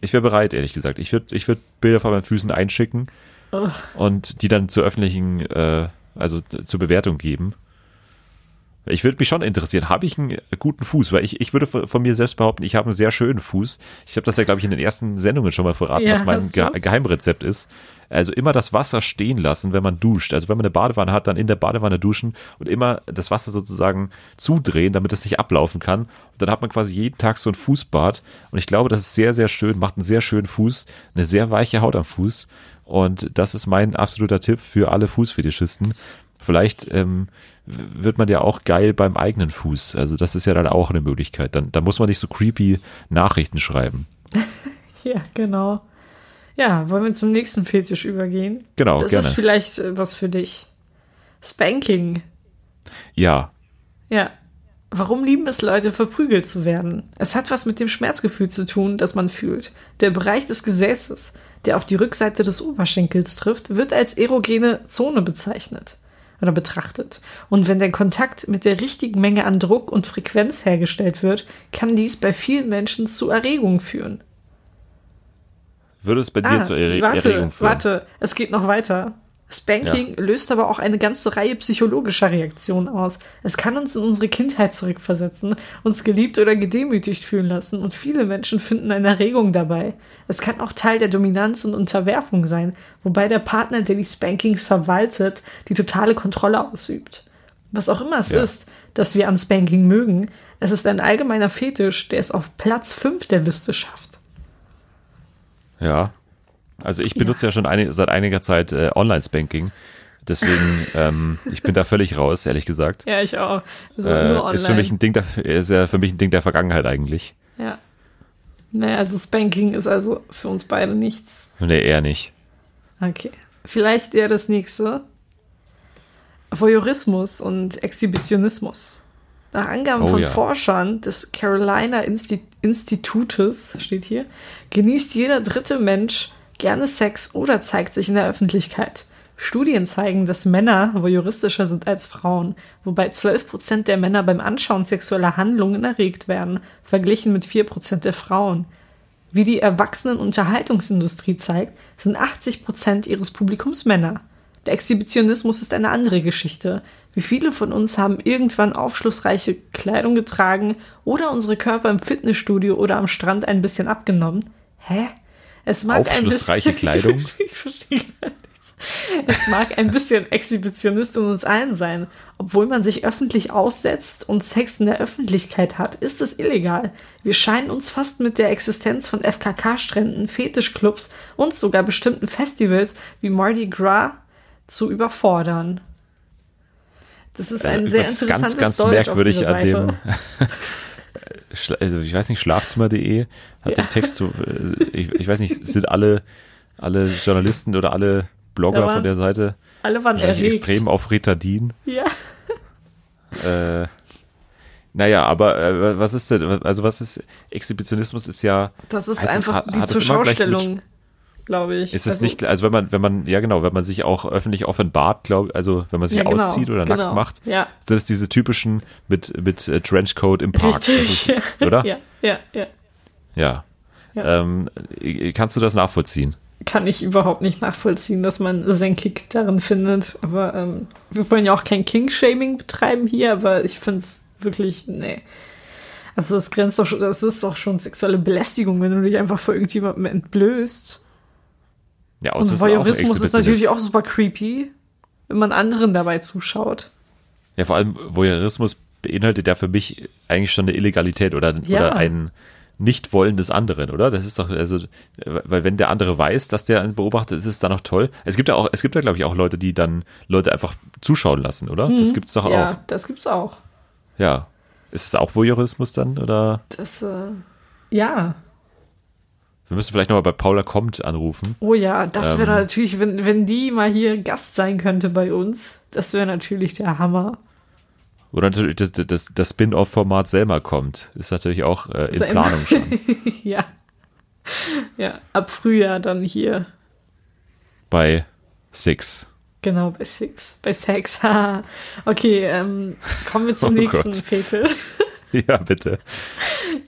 ich wäre bereit, ehrlich gesagt. Ich würde, ich würde Bilder von meinen Füßen einschicken Ugh. und die dann zur öffentlichen, äh, also zur Bewertung geben. Ich würde mich schon interessieren, habe ich einen guten Fuß? Weil ich, ich würde von mir selbst behaupten, ich habe einen sehr schönen Fuß. Ich habe das ja, glaube ich, in den ersten Sendungen schon mal verraten, Ja, was mein Ge? Geheimrezept ist. Also immer das Wasser stehen lassen, wenn man duscht. Also wenn man eine Badewanne hat, dann in der Badewanne duschen und immer das Wasser sozusagen zudrehen, damit es nicht ablaufen kann. Und dann hat man quasi jeden Tag so ein Fußbad. Und ich glaube, das ist sehr, sehr schön, macht einen sehr schönen Fuß, eine sehr weiche Haut am Fuß. Und das ist mein absoluter Tipp für alle Fußfetischisten. Vielleicht ähm, wird man ja auch geil beim eigenen Fuß. Also das ist ja dann auch eine Möglichkeit. Dann, dann muss man nicht so creepy Nachrichten schreiben. Ja, genau. Ja, wollen wir zum nächsten Fetisch übergehen? Genau, das gerne. ist vielleicht äh, was für dich. Spanking. Ja, Ja. Warum lieben es Leute, verprügelt zu werden? Es hat was mit dem Schmerzgefühl zu tun, das man fühlt. Der Bereich des Gesäßes, der auf die Rückseite des Oberschenkels trifft, wird als erogene Zone bezeichnet oder betrachtet. Und wenn der Kontakt mit der richtigen Menge an Druck und Frequenz hergestellt wird, kann dies bei vielen Menschen zu Erregung führen. würde es bei dir zur Erre Ah, warte, Erregung führen? warte, es geht noch weiter. Spanking löst aber auch eine ganze Reihe psychologischer Reaktionen aus. Es kann uns in unsere Kindheit zurückversetzen, uns geliebt oder gedemütigt fühlen lassen und viele Menschen finden eine Erregung dabei. Es kann auch Teil der Dominanz und Unterwerfung sein, wobei der Partner, der die Spankings verwaltet, die totale Kontrolle ausübt. Was auch immer es Ja. ist, dass wir an Spanking mögen, es ist ein allgemeiner Fetisch, der es auf Platz 5 der Liste schafft. Ja. Also ich benutze ja, schon einig, seit einiger Zeit äh, Online-Spanking. Deswegen, ähm, ich bin da völlig raus, ehrlich gesagt. Ja, ich auch. Also. Äh, ist für mich ein Ding der, ist ja für mich ein Ding der Vergangenheit eigentlich. Ja. Naja, also Spanking ist also für uns beide nichts. Nee, eher nicht. Okay. Vielleicht eher das nächste. Voyeurismus und Exhibitionismus. Nach Angaben Oh von ja. Forschern des Carolina Insti Institutes, steht hier, genießt jeder dritte Mensch gerne Sex oder zeigt sich in der Öffentlichkeit. Studien zeigen, dass Männer voyeuristischer sind als Frauen, wobei 12% der Männer beim Anschauen sexueller Handlungen erregt werden, verglichen mit 4% der Frauen. Wie die Erwachsenenunterhaltungsindustrie zeigt, sind 80% ihres Publikums Männer. Der Exhibitionismus ist eine andere Geschichte. Wie viele von uns haben irgendwann aufschlussreiche Kleidung getragen oder unsere Körper im Fitnessstudio oder am Strand ein bisschen abgenommen? Hä? Es mag Aufschlussreiche ein bisschen, Kleidung? ich verstehe gar nichts. Es mag ein bisschen Exhibitionist in uns allen sein. Obwohl man sich öffentlich aussetzt und Sex in der Öffentlichkeit hat, ist es illegal. Wir scheinen uns fast mit der Existenz von FKK-Stränden, Fetischclubs und sogar bestimmten Festivals wie Mardi Gras zu überfordern. Das ist ein Äh, sehr interessantes ganz, ganz Deutsch merkwürdig an dem, also ich weiß nicht, schlafzimmer.de hat Ja. den Text so, äh, ich, ich weiß nicht, sind alle, alle Journalisten oder alle Blogger war- von der Seite Alle waren erregt. extrem auf Retardin. Ja. Äh, naja, aber äh, was ist denn, also was ist, Exhibitionismus ist ja, Das ist einfach hat- die hat Zuschaustellung, glaube ich. ist es Also- nicht, also wenn man, wenn man, ja genau, wenn man sich auch öffentlich offenbart, glaube also wenn man sich Ja, genau, auszieht oder genau. nackt macht, Ja. sind es diese typischen mit, mit äh, Trenchcoat im Park. Richtig. ist, oder? Ja, ja, ja. Ja. Ja. Ähm, äh, kannst du das nachvollziehen? Kann ich überhaupt nicht nachvollziehen, dass man seinen Kick darin findet. Aber ähm, wir wollen ja auch kein King-Shaming betreiben hier, aber ich finde es wirklich, nee. Also das grenzt doch schon, das ist doch schon sexuelle Belästigung, wenn du dich einfach vor irgendjemandem entblößt. Ja, Und außer es ist auch Voyeurismus ist natürlich auch super creepy, wenn man anderen dabei zuschaut. Ja, vor allem Voyeurismus beinhaltet ja für mich eigentlich schon eine Illegalität oder, Ja. oder ein Nichtwollen des anderen, oder? Das ist doch, also, weil wenn der andere weiß, dass der einen beobachtet, ist es dann noch toll. Es gibt ja auch, es gibt ja, glaube ich, auch Leute, die dann Leute einfach zuschauen lassen, oder? Das gibt's doch Mhm. ja, auch. das gibt's auch. Ja. Ist es auch Voyeurismus dann, oder? Das, äh, ja. Wir müssen vielleicht nochmal bei Paula Kommt anrufen. Oh ja, das wäre Ähm. natürlich, wenn, wenn die mal hier Gast sein könnte bei uns, das wäre natürlich der Hammer. Oder natürlich das, das, das Spin-off-Format Selma kommt. Ist natürlich auch äh, in Selma. Planung schon. ja. Ja, ab Frühjahr dann hier. bei Six. Genau, bei Six. Bei Sex. okay, ähm, kommen wir zum Oh nächsten Gott. Fetisch. Ja, bitte.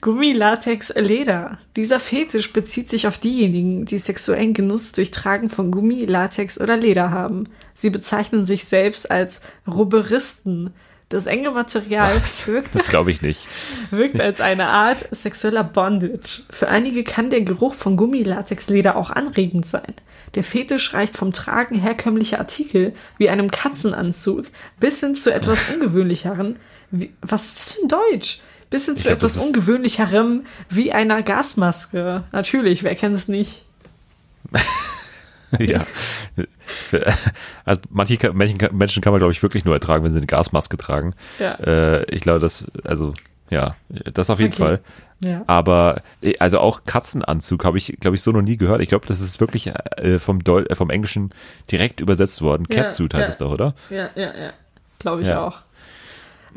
Gummi, Latex, Leder. Dieser Fetisch bezieht sich auf diejenigen, die sexuellen Genuss durch Tragen von Gummi, Latex oder Leder haben. Sie bezeichnen sich selbst als Rubberisten, Das enge Material Was? wirkt, Das glaube ich nicht. wirkt als eine Art sexueller Bondage. Für einige kann der Geruch von Gummilatexleder auch anregend sein. Der Fetisch reicht vom Tragen herkömmlicher Artikel wie einem Katzenanzug bis hin zu etwas ungewöhnlicheren. Wie, was ist das für ein Deutsch? Bis hin zu glaub, etwas ungewöhnlicherem wie einer Gasmaske. Natürlich, wer kennt es nicht? ja. Also manche kann- Menschen, kann man, glaube ich, wirklich nur ertragen, wenn sie eine Gasmaske tragen. Ja. Äh, ich glaube, das, also, ja, das auf jeden Okay. Fall. Ja. Aber, äh, also auch Katzenanzug habe ich, glaube ich, so noch nie gehört. Ich glaube, das ist wirklich äh, vom, Deu äh, vom Englischen direkt übersetzt worden. Ja, Catsuit heißt ja. es doch, oder? Ja, ja, ja. Glaube ich Ja. auch.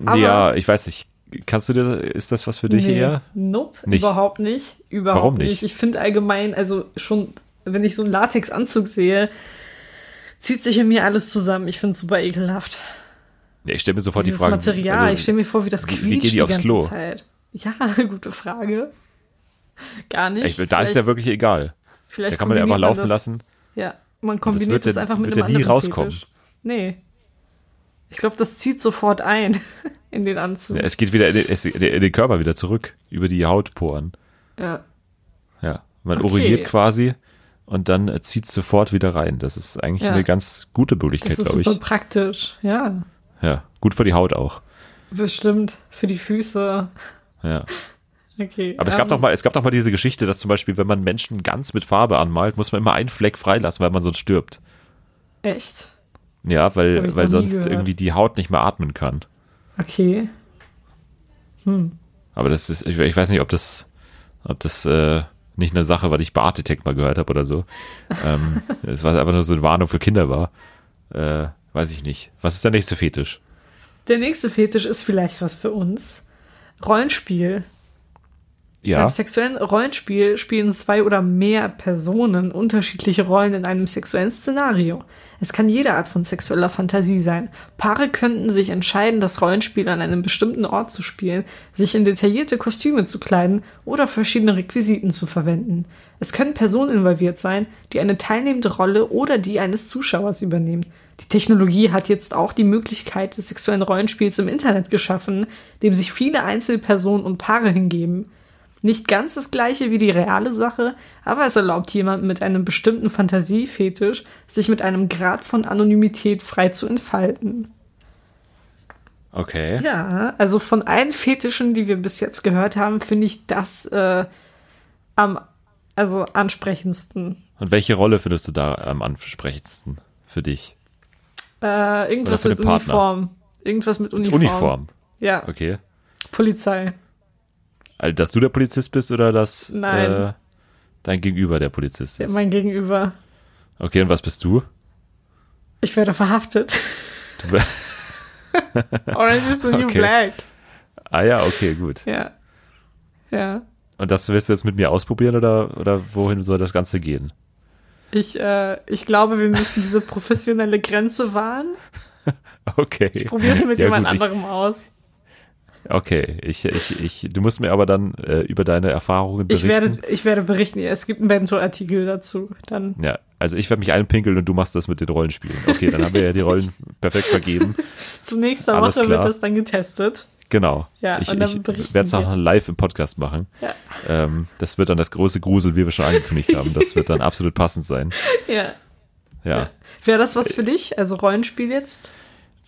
Aber- ja, ich weiß nicht. Kannst du dir, ist das was für dich nee, eher? Nope, Nicht? überhaupt nicht. Überhaupt Warum nicht? nicht? Ich finde allgemein, also schon, wenn ich so einen Latexanzug sehe, zieht sich in mir alles zusammen. Ich finde es super ekelhaft. Ja, ich stelle mir sofort Dieses die Frage. Material, also, ich stelle mir vor, wie das quietscht wie gehen die die aufs ganze Klo? Zeit. Ja, gute Frage. Gar nicht. ich, da ist ja wirklich egal. vielleicht Da kann man ja einfach laufen das, lassen. Ja, man kombiniert wird das, einfach mit wird einem ja nie anderen rauskommen. Fetisch. Nee. Ich glaube, das zieht sofort ein in den Anzug. Ja, es geht wieder in den, es, in den Körper wieder zurück, über die Hautporen. Ja. Ja, man Okay. uriniert quasi und dann äh, zieht es sofort wieder rein. Das ist eigentlich Ja. eine ganz gute Möglichkeit, Das ist glaube super ich. praktisch. Ja, Ja, gut für die Haut auch. bestimmt. Für die Füße. Ja. Okay. Aber es gab ähm, doch mal, es gab doch mal diese Geschichte, dass zum Beispiel, wenn man Menschen ganz mit Farbe anmalt, muss man immer einen Fleck freilassen, weil man sonst stirbt. Echt? Ja, weil, weil sonst irgendwie die Haut nicht mehr atmen kann. Okay. Aber das ist, ich, ich weiß nicht, ob das, ob das äh, nicht eine Sache, weil ich bei Architect mal gehört habe oder so. Ähm, es war einfach nur so eine Warnung für Kinder war. Äh, weiß ich nicht. Was ist der nächste Fetisch? Der nächste Fetisch ist vielleicht was für uns. Rollenspiel. Ja. Beim sexuellen Rollenspiel spielen zwei oder mehr Personen unterschiedliche Rollen in einem sexuellen Szenario. Es kann jede Art von sexueller Fantasie sein. Paare könnten sich entscheiden, das Rollenspiel an einem bestimmten Ort zu spielen, sich in detaillierte Kostüme zu kleiden oder verschiedene Requisiten zu verwenden. Es können Personen involviert sein, die eine teilnehmende Rolle oder die eines Zuschauers übernehmen. Die Technologie hat jetzt auch die Möglichkeit des sexuellen Rollenspiels im Internet geschaffen, dem sich viele Einzelpersonen und Paare hingeben. Nicht ganz das gleiche wie die reale Sache, aber es erlaubt jemandem mit einem bestimmten Fantasiefetisch, sich mit einem Grad von Anonymität frei zu entfalten. Okay. Ja, also von allen Fetischen, die wir bis jetzt gehört haben, finde ich das äh, am also ansprechendsten. Und welche Rolle findest du da am ansprechendsten für dich? Äh, irgendwas mit? Uniform. Irgendwas mit Uniform. Uniform. Ja, Okay. Polizei. Also, dass du der Polizist bist oder dass Nein. Äh, dein Gegenüber der Polizist Ja, ist? mein Gegenüber. okay, und was bist du? Ich werde verhaftet. du Orange is the new Okay. black. ah ja, okay, gut. Ja. Ja. Und das willst du jetzt mit mir ausprobieren oder, oder wohin soll das Ganze gehen? Ich, äh, ich glaube, wir müssen diese professionelle Grenze wahren. Okay. Ich probiere es mit Ja, jemand gut, ich- anderem aus. Okay, ich, ich, ich, du musst mir aber dann äh, über deine Erfahrungen Ich berichten. werde, ich werde berichten. Es gibt einen Bento-Artikel dazu. Dann. ja, also ich werde mich einpinkeln und du machst das mit den Rollenspielen. Okay, dann haben wir ja die Rollen perfekt vergeben. Zur nächsten Alles Woche klar. wird das dann getestet. Genau. Ja, ich und dann ich werde es auch live im Podcast machen. Ja. Ähm, das wird dann das große Grusel, wie wir schon angekündigt haben. Das wird dann absolut passend sein. Ja. Ja. Wäre das was für dich? Also Rollenspiel jetzt?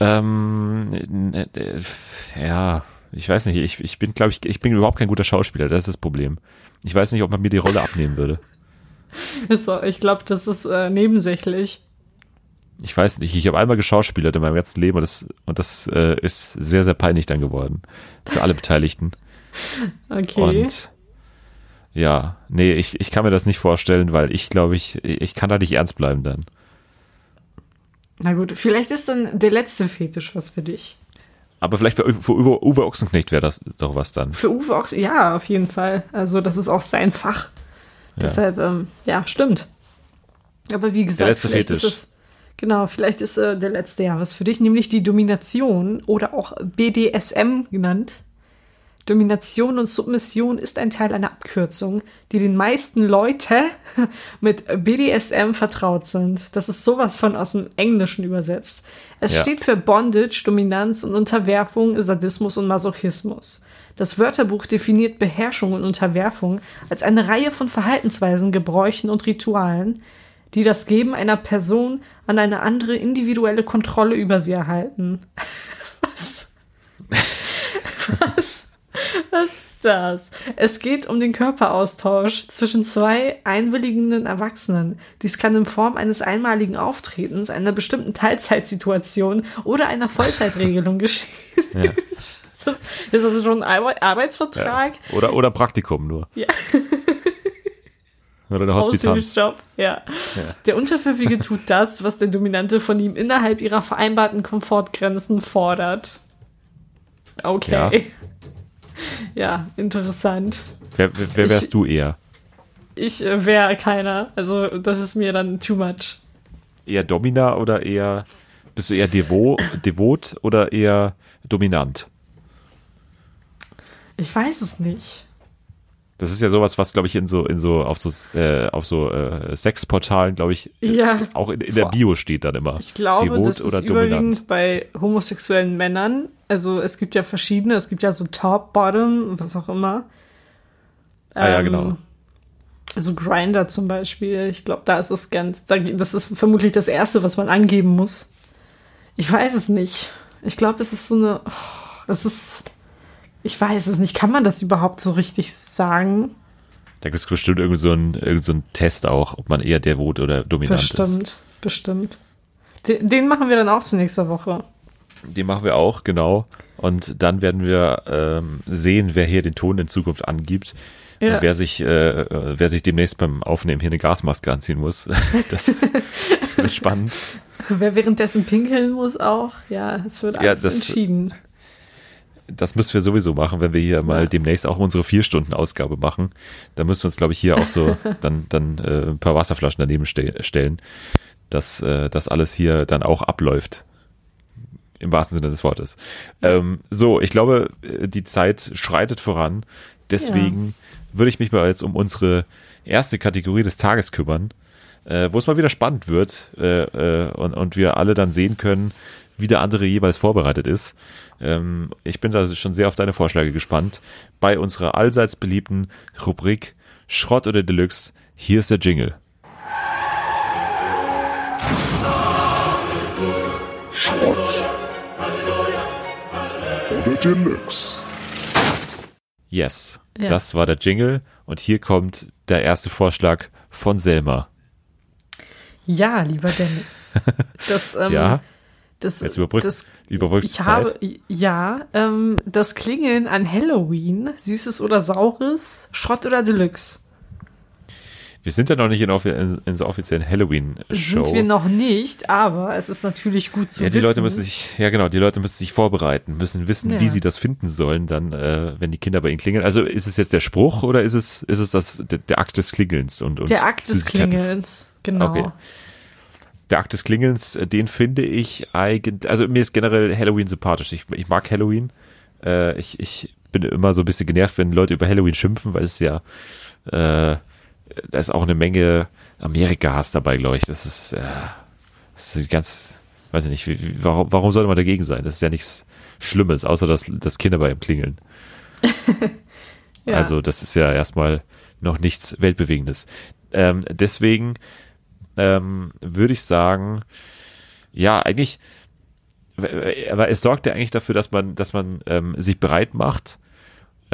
Ähm, äh, ja, ich weiß nicht. Ich, ich bin, glaube ich, ich bin überhaupt kein guter Schauspieler. Das ist das Problem. Ich weiß nicht, ob man mir die Rolle abnehmen würde. So, ich glaube, das ist äh, nebensächlich. Ich weiß nicht. Ich habe einmal geschauspielert in meinem ganzen Leben und das, und das äh, ist sehr, sehr peinlich dann geworden. Für alle Beteiligten. Okay. Und ja, nee, ich, ich kann mir das nicht vorstellen, weil ich glaube, ich, ich kann da nicht ernst bleiben dann. Na gut, vielleicht ist dann der letzte Fetisch was für dich. Aber vielleicht für, für Uwe, Uwe Ochsenknecht wäre das doch was dann. Für Uwe Ochs, ja, auf jeden Fall. Also das ist auch sein Fach. Deshalb, ähm, ja, stimmt. Aber wie gesagt, letzte vielleicht Fetisch. ist es, genau, vielleicht ist äh, der letzte Jahr was für dich, nämlich die Domination oder auch BDSM genannt. Domination und Submission ist ein Teil einer Abkürzung, die den meisten Leute mit BDSM vertraut sind. Das ist sowas von aus dem Englischen übersetzt. Es Ja. steht für Bondage, Dominanz und Unterwerfung, Sadismus und Masochismus. Das Wörterbuch definiert Beherrschung und Unterwerfung als eine Reihe von Verhaltensweisen, Gebräuchen und Ritualen, die das Geben einer Person an eine andere individuelle Kontrolle über sie erhalten. Was? Was? Was ist das? Es geht um den Körperaustausch zwischen zwei einwilligenden Erwachsenen. Dies kann in Form eines einmaligen Auftretens, einer bestimmten Teilzeitsituation oder einer Vollzeitregelung geschehen. Ja. Ist das, ist das schon ein Arbe- Arbeitsvertrag? Oder, oder Praktikum nur. Ja. Oder eine Hospitanz. Aushilfsjob, ja. Der Unterpfiffige tut das, was der Dominante von ihm innerhalb ihrer vereinbarten Komfortgrenzen fordert. Okay. Ja, interessant. Wer, wer, wärst Ich- du eher? Ich äh, wäre keiner. Also, das ist mir dann too much. Eher Domina oder eher, bist du eher devo, devot oder eher dominant? Ich weiß es nicht. Das ist ja sowas, was, glaube ich, in so, in so, auf so, äh, auf so äh, Sexportalen, glaube ich, Ja. auch in, in der Bio steht dann immer. Ich glaube, devot das ist oder überwiegend dominant. bei homosexuellen Männern. Also es gibt ja verschiedene. Es gibt ja so Top, Bottom, was auch immer. Ah ja, Ähm, genau. Also Grinder zum Beispiel. Ich glaube, da ist es ganz. da- Das ist vermutlich das Erste, was man angeben muss. Ich weiß es nicht. Ich glaube, es ist so eine. oh, Es ist. Ich weiß es nicht. Kann man das überhaupt so richtig sagen? Da gibt es bestimmt irgend so einen irgend so einen Test auch, ob man eher devot oder dominant ist. Bestimmt. Bestimmt. Den, den machen wir dann auch zu nächster Woche. Den machen wir auch, genau. Und dann werden wir ähm, sehen, wer hier den Ton in Zukunft angibt. Ja. Und wer sich, äh, äh, wer sich demnächst beim Aufnehmen hier eine Gasmaske anziehen muss. Das wird spannend. Wer währenddessen pinkeln muss auch. Ja, es wird Ja, alles das- entschieden. Das müssen wir sowieso machen, wenn wir hier mal Ja. demnächst auch unsere vier Stunden Ausgabe machen. Da müssen wir uns, glaube ich, hier auch so dann, dann äh, ein paar Wasserflaschen daneben ste stellen, dass äh, das alles hier dann auch abläuft. Im wahrsten Sinne des Wortes. Ähm, so, ich glaube, äh, die Zeit schreitet voran. Deswegen würde ich mich mal jetzt um unsere erste Kategorie des Tages kümmern, äh, wo es mal wieder spannend wird äh, äh, und, und wir alle dann sehen können, wie der andere jeweils vorbereitet ist. Ähm, ich bin da schon sehr auf deine Vorschläge gespannt. Bei unserer allseits beliebten Rubrik Schrott oder Deluxe, hier ist der Jingle. Schrott oder Deluxe. Yes, Ja. das war der Jingle und hier kommt der erste Vorschlag von Selma. Ja, lieber Dennis. Das, ähm, Ja, das, jetzt überbrückt, das, überbrückt ich Zeit. habe, ja, ähm, das Klingeln an Halloween, Süßes oder Saures, Schrott oder Deluxe. Wir sind ja noch nicht in, in, in so offiziellen Halloween-Show. Sind wir noch nicht, aber es ist natürlich gut zu Ja, die wissen. Leute müssen sich, ja genau, die Leute müssen sich vorbereiten, müssen wissen, Ja. wie sie das finden sollen, dann, äh, wenn die Kinder bei ihnen klingeln. Also ist es jetzt der Spruch oder ist es, ist es das, der, der Akt des Klingelns und, und Der Akt des? Klingelns, genau. Okay. Der Akt des Klingelns, äh, den finde ich eigentlich, also mir ist generell Halloween sympathisch. Ich, ich mag Halloween. Äh, ich, ich bin immer so ein bisschen genervt, wenn Leute über Halloween schimpfen, weil es ja, äh, da ist auch eine Menge Amerika-Hass dabei, glaube ich. Das ist, äh, das ist ganz, weiß ich nicht, wie, warum, warum sollte man dagegen sein? Das ist ja nichts Schlimmes, außer dass, dass Kinder bei ihm klingeln. Ja. Also das ist ja erstmal noch nichts Weltbewegendes. Ähm, deswegen ähm, würde ich sagen, ja, eigentlich, aber es sorgt ja eigentlich dafür, dass man, dass man ähm, sich bereit macht,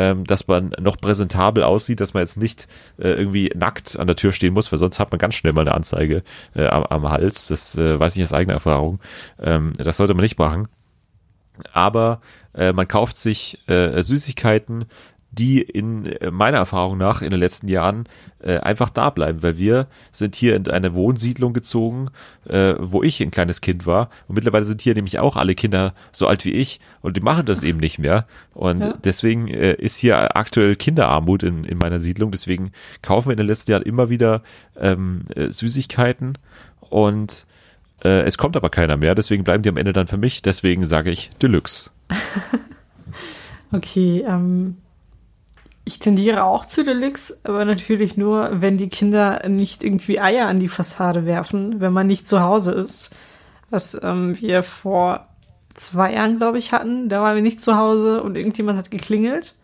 ähm, dass man noch präsentabel aussieht, dass man jetzt nicht äh, irgendwie nackt an der Tür stehen muss, weil sonst hat man ganz schnell mal eine Anzeige äh, am, am Hals. Das äh, weiß ich aus eigener Erfahrung. Ähm, das sollte man nicht machen. Aber äh, man kauft sich äh, Süßigkeiten, die in äh, meiner Erfahrung nach in den letzten Jahren äh, einfach da bleiben, weil wir sind hier in eine Wohnsiedlung gezogen, äh, wo ich ein kleines Kind war. Und mittlerweile sind hier nämlich auch alle Kinder so alt wie ich und die machen das eben nicht mehr. Und Ja. deswegen äh, ist hier aktuell Kinderarmut in, in meiner Siedlung, deswegen kaufen wir in den letzten Jahren immer wieder ähm, äh, Süßigkeiten. Und äh, es kommt aber keiner mehr, deswegen bleiben die am Ende dann für mich, deswegen sage ich Deluxe. Okay, ähm, ich tendiere auch zu Deluxe, aber natürlich nur, wenn die Kinder nicht irgendwie Eier an die Fassade werfen, wenn man nicht zu Hause ist. Was ähm, wir vor zwei Jahren, glaube ich, hatten. Da waren wir nicht zu Hause und irgendjemand hat geklingelt.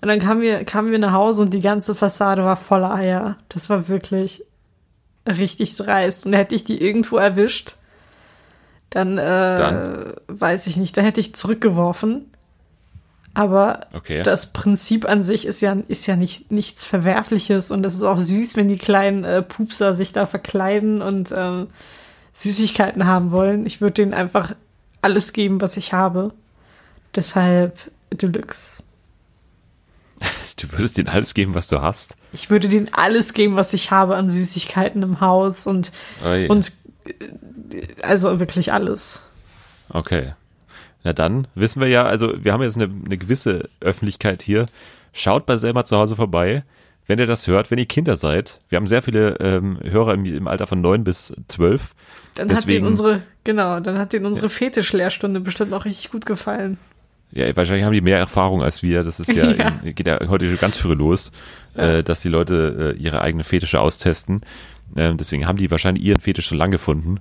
Und dann kamen wir, kamen wir nach Hause und die ganze Fassade war voller Eier. Das war wirklich richtig dreist. Und hätte ich die irgendwo erwischt, dann, äh, Dann? weiß ich nicht, da hätte ich zurückgeworfen. Aber Okay. das Prinzip an sich ist ja, ist ja nicht, nichts Verwerfliches und es ist auch süß, wenn die kleinen äh, Pupser sich da verkleiden und ähm, Süßigkeiten haben wollen. Ich würde denen einfach alles geben, was ich habe. Deshalb Deluxe. Du würdest denen alles geben, was du hast. Ich würde denen alles geben, was ich habe an Süßigkeiten im Haus und, Ui. und äh, also wirklich alles. Okay. Na dann wissen wir ja, also wir haben jetzt eine, eine gewisse Öffentlichkeit hier. Schaut bei Selma zu Hause vorbei. Wenn ihr das hört, wenn ihr Kinder seid, wir haben sehr viele ähm, Hörer im, im Alter von neun bis zwölf. Dann Deswegen- hat denen unsere, genau, dann hat denen unsere Fetischlehrstunde bestimmt auch richtig gut gefallen. Ja, wahrscheinlich haben die mehr Erfahrung als wir. Das ist ja, Ja. In, geht ja heute schon ganz früh los, äh, dass die Leute äh, ihre eigene Fetische austesten. Ähm, deswegen haben die wahrscheinlich ihren Fetisch schon lang gefunden.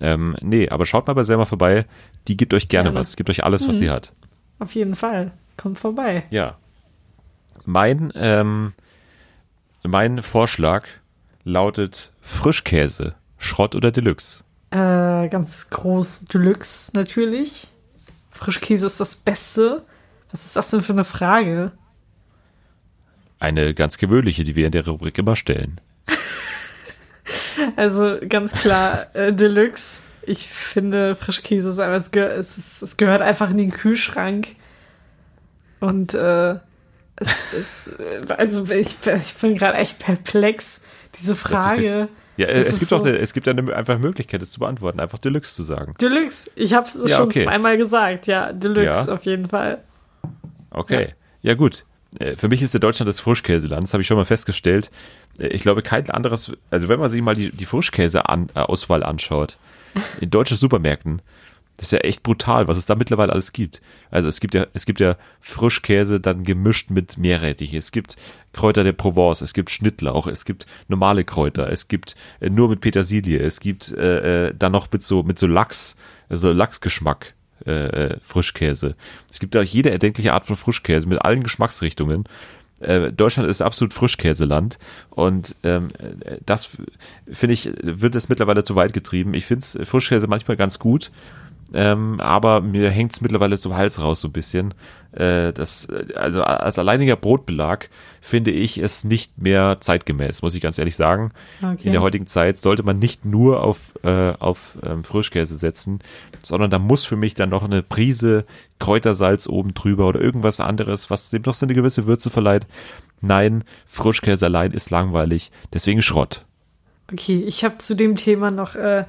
Ähm, nee, aber schaut mal bei Selma vorbei. Die gibt euch gerne Gerne. was. Gibt euch alles, was sie hat. Auf jeden Fall. Kommt vorbei. Ja. Mein, ähm, mein Vorschlag lautet Frischkäse, Schrott oder Deluxe. Äh, ganz groß Deluxe natürlich. Frischkäse ist das Beste. Was ist das denn für eine Frage? Eine ganz gewöhnliche, die wir in der Rubrik immer stellen. Also ganz klar äh, Deluxe. Ich finde Frischkäse ist einfach, es, gehör, es, ist, es gehört einfach in den Kühlschrank. Und äh, es ist, also ich, ich bin gerade echt perplex. Diese Das Frage. Ja, Das es gibt so- auch eine, es gibt eine einfach Möglichkeit, es zu beantworten, einfach Deluxe zu sagen. Deluxe, ich habe es Ja, schon okay. zweimal gesagt. Ja, Deluxe Ja. auf jeden Fall. Okay. Ja, gut. Äh, Für mich ist der Deutschland das Frischkäseland, das habe ich schon mal festgestellt. Äh, Ich glaube, kein anderes, also wenn man sich mal die, die Frischkäse-Auswahl anschaut, in deutschen Supermärkten, das ist ja echt brutal, was es da mittlerweile alles gibt. Also es gibt ja, es gibt ja Frischkäse dann gemischt mit Meerrettich, es gibt Kräuter der Provence, es gibt Schnittlauch, es gibt normale Kräuter, es gibt äh, nur mit Petersilie, es gibt äh, äh, dann noch mit so mit so Lachs, also Lachsgeschmack äh, äh, Frischkäse. Es gibt da jede erdenkliche Art von Frischkäse mit allen Geschmacksrichtungen. Äh, Deutschland ist absolut Frischkäseland und ähm, äh, das finde ich, wird es mittlerweile zu weit getrieben. Ich finde Frischkäse manchmal ganz gut, ähm, aber mir hängt es mittlerweile zum Hals raus so ein bisschen. Äh, das, äh, also als alleiniger Brotbelag finde ich es nicht mehr zeitgemäß, muss ich ganz ehrlich sagen. Okay. In der heutigen Zeit sollte man nicht nur auf, äh, auf ähm, Frischkäse setzen, sondern da muss für mich dann noch eine Prise Kräutersalz oben drüber oder irgendwas anderes, was dem noch so eine gewisse Würze verleiht. Nein, Frischkäse allein ist langweilig, deswegen Schrott. Okay, ich habe zu dem Thema noch äh,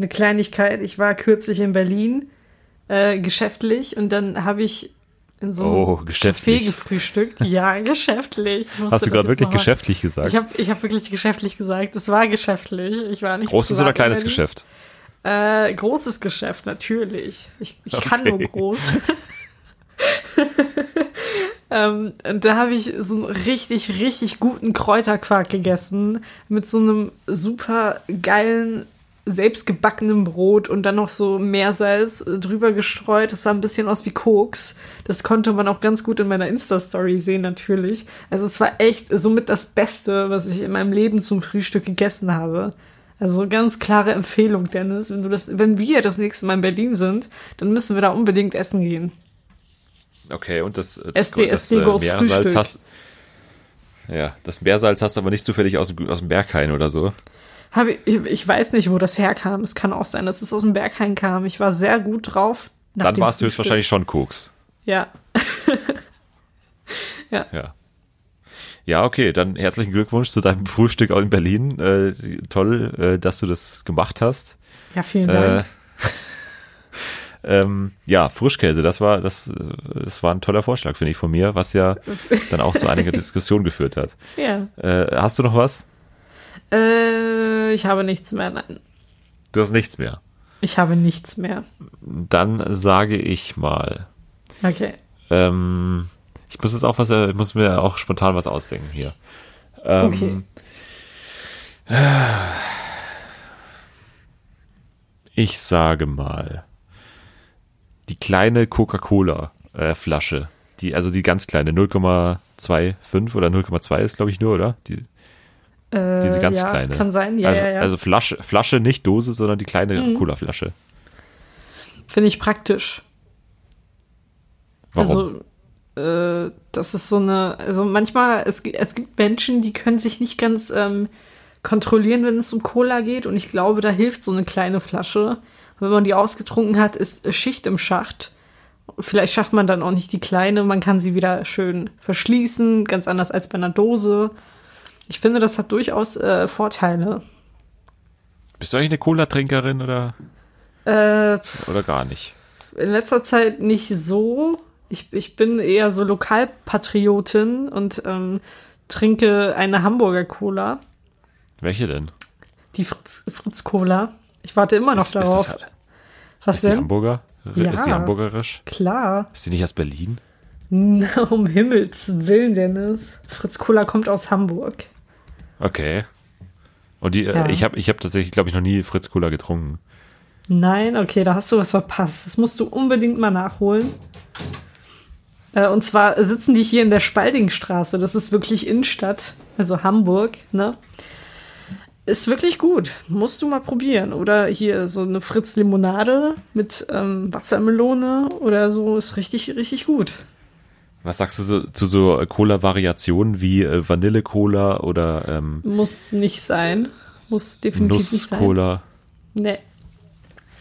eine Kleinigkeit. Ich war kürzlich in Berlin äh, geschäftlich und dann habe ich in so einem Oh, Café gefrühstückt. Ja, geschäftlich. Hast du gerade wirklich geschäftlich gesagt? Ich habe ich hab wirklich geschäftlich gesagt. Es war geschäftlich. Ich war nicht Großes oder in kleines. Geschäft? Äh, großes Geschäft, natürlich. Ich, ich kann Okay. nur groß. ähm, und da habe ich so einen richtig, richtig guten Kräuterquark gegessen mit so einem super geilen, selbstgebackenen Brot und dann noch so Meersalz äh, drüber gestreut. Das sah ein bisschen aus wie Koks. Das konnte man auch ganz gut in meiner Insta-Story sehen, natürlich. Also es war echt somit das Beste, was ich in meinem Leben zum Frühstück gegessen habe. Also ganz klare Empfehlung, Dennis. Wenn du das, wenn wir das nächste Mal in Berlin sind, dann müssen wir da unbedingt essen gehen. Okay, und das, das, SD, das SD goes Meersalz hast ja, das Meersalz hast du aber nicht zufällig aus dem, aus dem Berghain oder so. Ich, ich, weiß nicht, wo das herkam. Es kann auch sein, dass es aus dem Berghain kam. Ich war sehr gut drauf. Dann war es höchstwahrscheinlich schon Koks. Ja. Ja. Ja, okay, dann herzlichen Glückwunsch zu deinem Frühstück auch in Berlin. Äh, toll, äh, dass du das gemacht hast. Ja, vielen Dank. Äh, ähm, ja, Frischkäse, das war, das, das war ein toller Vorschlag, finde ich, von mir, was ja dann auch zu einiger Diskussion geführt hat. ja. Äh, hast du noch was? Äh, ich habe nichts mehr. Nein. Du hast nichts mehr. Ich habe nichts mehr. Dann sage ich mal, Okay. Ähm, ich muss jetzt auch was, äh, ich muss mir auch spontan was ausdenken hier. Ähm, Okay. Ich sage mal, die kleine Coca-Cola-Flasche, die, also die ganz kleine, 0,25 oder 0,2 ist, glaube ich, nur, oder? Die, Äh, diese ganz ja, kleine. Es kann sein, ja, also, ja, ja. also Flasche, Flasche, nicht Dose, sondern die kleine Mhm. Cola-Flasche. Finde ich praktisch. Warum? Also, äh, das ist so eine, also manchmal, es, es gibt Menschen, die können sich nicht ganz ähm, kontrollieren, wenn es um Cola geht. Und ich glaube, da hilft so eine kleine Flasche. Und wenn man die ausgetrunken hat, ist Schicht im Schacht. Vielleicht schafft man dann auch nicht die kleine. Man kann sie wieder schön verschließen, ganz anders als bei einer Dose. Ich finde, das hat durchaus äh, Vorteile. Bist du eigentlich eine Cola-Trinkerin oder, Äh, oder gar nicht? in letzter Zeit nicht so. Ich, ich bin eher so Lokalpatriotin und ähm, trinke eine Hamburger Cola, Welche denn? die Fritz, Fritz Cola. Ich warte immer noch Ist- ist darauf. das- Was Ist die denn? Hamburger? Ja. Ist die hamburgerisch? Klar. Ist die nicht aus Berlin? Na, um Himmels Willen, Dennis. Fritz Cola kommt aus Hamburg. Okay. Und die, Ja. äh, ich habe ich hab tatsächlich, glaube ich, noch nie Fritz Cola getrunken. Nein, okay, da hast du was verpasst. Das musst du unbedingt mal nachholen. Äh, und zwar sitzen die hier in der Spaldingstraße. Das ist wirklich Innenstadt, also Hamburg, ne? Ist wirklich gut. Musst du mal probieren. Oder hier so eine Fritz-Limonade mit ähm, Wassermelone oder so. Ist richtig, richtig gut. Was sagst du so, zu so äh, Cola-Variationen wie äh, Vanille-Cola oder ähm, Muss nicht sein. Muss definitiv nicht sein. Nuss-Cola? Nee.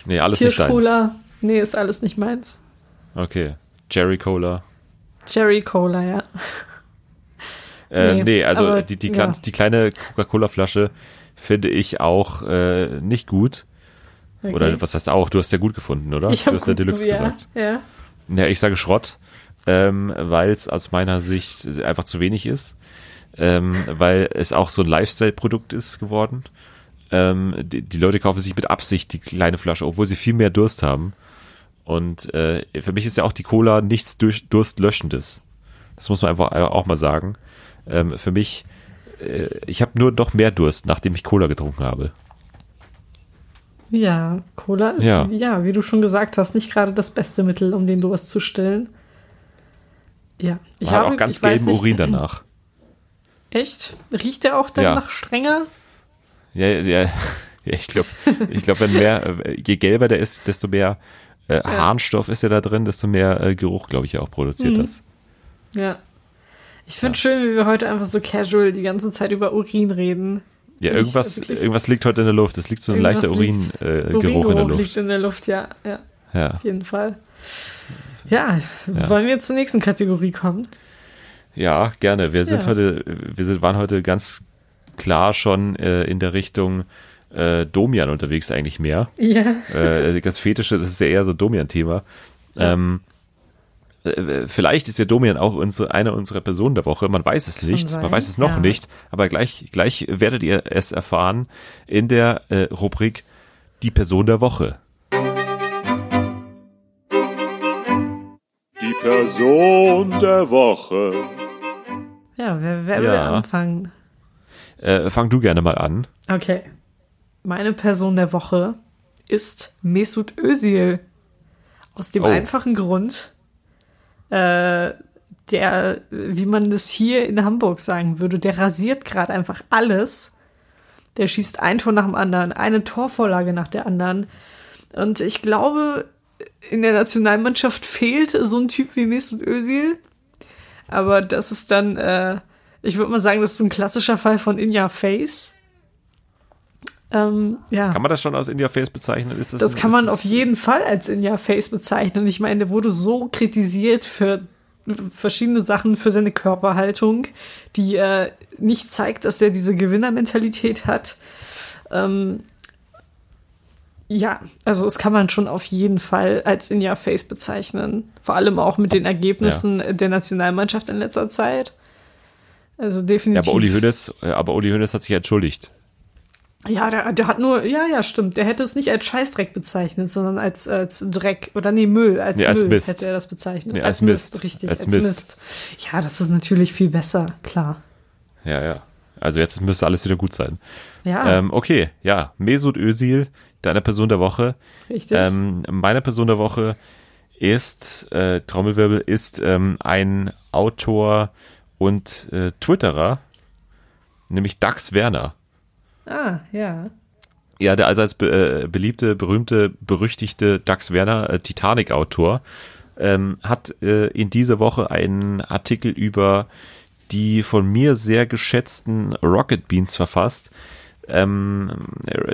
Nee, alles nicht deins. Kirschcola. Nee, ist alles nicht meins. Okay. Cherry-Cola. Cherry Cola, ja. Äh, Nee, nee, also aber, die, die, ja. die kleine Coca-Cola-Flasche finde ich auch äh, nicht gut. Okay. Oder was heißt auch? Du hast ja gut gefunden, oder? Ich du habe hast ja Deluxe ja, gesagt. Ja. Ja, ich sage Schrott, ähm, weil es aus meiner Sicht einfach zu wenig ist, ähm, weil es auch so ein Lifestyle-Produkt ist geworden. Ähm, die, die Leute kaufen sich mit Absicht die kleine Flasche, obwohl sie viel mehr Durst haben. Und äh, für mich ist ja auch die Cola nichts durch, Durstlöschendes. Das muss man einfach auch mal sagen. Ähm, für mich, äh, ich habe nur noch mehr Durst, nachdem ich Cola getrunken habe. Ja, Cola ist, ja. Ja. wie du schon gesagt hast, nicht gerade das beste Mittel, um den Durst zu stillen. Ja, ich habe auch ganz gelben nicht- Urin danach. Echt? Riecht der auch dann Ja. nach strenger? Ja, ja, ja ich glaube, ich glaub, wenn mehr, äh, je gelber der ist, desto mehr äh, Harnstoff ist ja da drin, desto mehr äh, Geruch, glaube ich, auch produziert Mhm. das. Ja. Ich finde schön, wie wir heute einfach so casual die ganze Zeit über Urin reden. Ja, Find irgendwas, irgendwas liegt heute in der Luft. Es liegt so ein leichter Irgendwas liegt- Urin-Geruch äh, Geruch in der liegt Luft. in der Luft, ja, ja, Ja. auf jeden Fall. Ja, wollen wir zur nächsten Kategorie kommen? ja, gerne. Wir sind Ja. heute, wir sind, waren heute ganz klar schon äh, in der Richtung äh, Domian unterwegs eigentlich mehr. Ja. äh, das Fetische, das ist ja eher so Domian-Thema. Ähm, äh, vielleicht ist ja Domian auch unsere, eine unserer Personen der Woche. Man weiß es nicht. Man weiß es noch ja. nicht. Aber gleich, gleich werdet ihr es erfahren in der äh, Rubrik Die Person der Woche. Person der Woche. Ja, wer, wer will Ja. anfangen? Äh, fang du gerne mal an. Okay. Meine Person der Woche ist Mesut Özil. Aus dem Oh. einfachen Grund, äh, der, wie man das hier in Hamburg sagen würde, der rasiert gerade einfach alles. Der schießt ein Tor nach dem anderen, eine Torvorlage nach der anderen. Und ich glaube, in der Nationalmannschaft fehlt so ein Typ wie Mesut Özil. Aber das ist dann, äh, ich würde mal sagen, das ist ein klassischer Fall von In Your Face. Ähm, ja. Kann man das schon aus India Face bezeichnen? Das, Das ein- kann ist man das- auf jeden Fall als In Your Face bezeichnen. Ich meine, der wurde so kritisiert für verschiedene Sachen, für seine Körperhaltung, die äh, nicht zeigt, dass er diese Gewinnermentalität hat. Ähm, ja, also das kann man schon auf jeden Fall als In Your Face bezeichnen. Vor allem auch mit den Ergebnissen der Nationalmannschaft in letzter Zeit. Also Ja, definitiv. aber Uli Hoeneß, äh, aber Uli Hoeneß hat sich ja entschuldigt. Ja, der, der hat nur, ja, ja, stimmt. Der hätte es nicht als Scheißdreck bezeichnet, sondern als, als Dreck oder nee, Müll, als Nee, als Müll Mist. hätte er das bezeichnet. Nee, als Mist. richtig, Als als, Mist. Mist. Ja, das ist natürlich viel besser, klar. Ja, ja. Also jetzt müsste alles wieder gut sein. Ja, Ähm, okay, ja. Mesut Özil, deine Person der Woche. richtig. Ähm, meine Person der Woche ist, äh, Trommelwirbel, ist ähm, ein Autor und äh, Twitterer, nämlich Dax Werner. ah, ja. Ja, der als be äh, beliebte, berühmte, berüchtigte Dax Werner, äh, Titanic-Autor, ähm, hat äh, in dieser Woche einen Artikel über die von mir sehr geschätzten Rocket Beans verfasst. Ähm,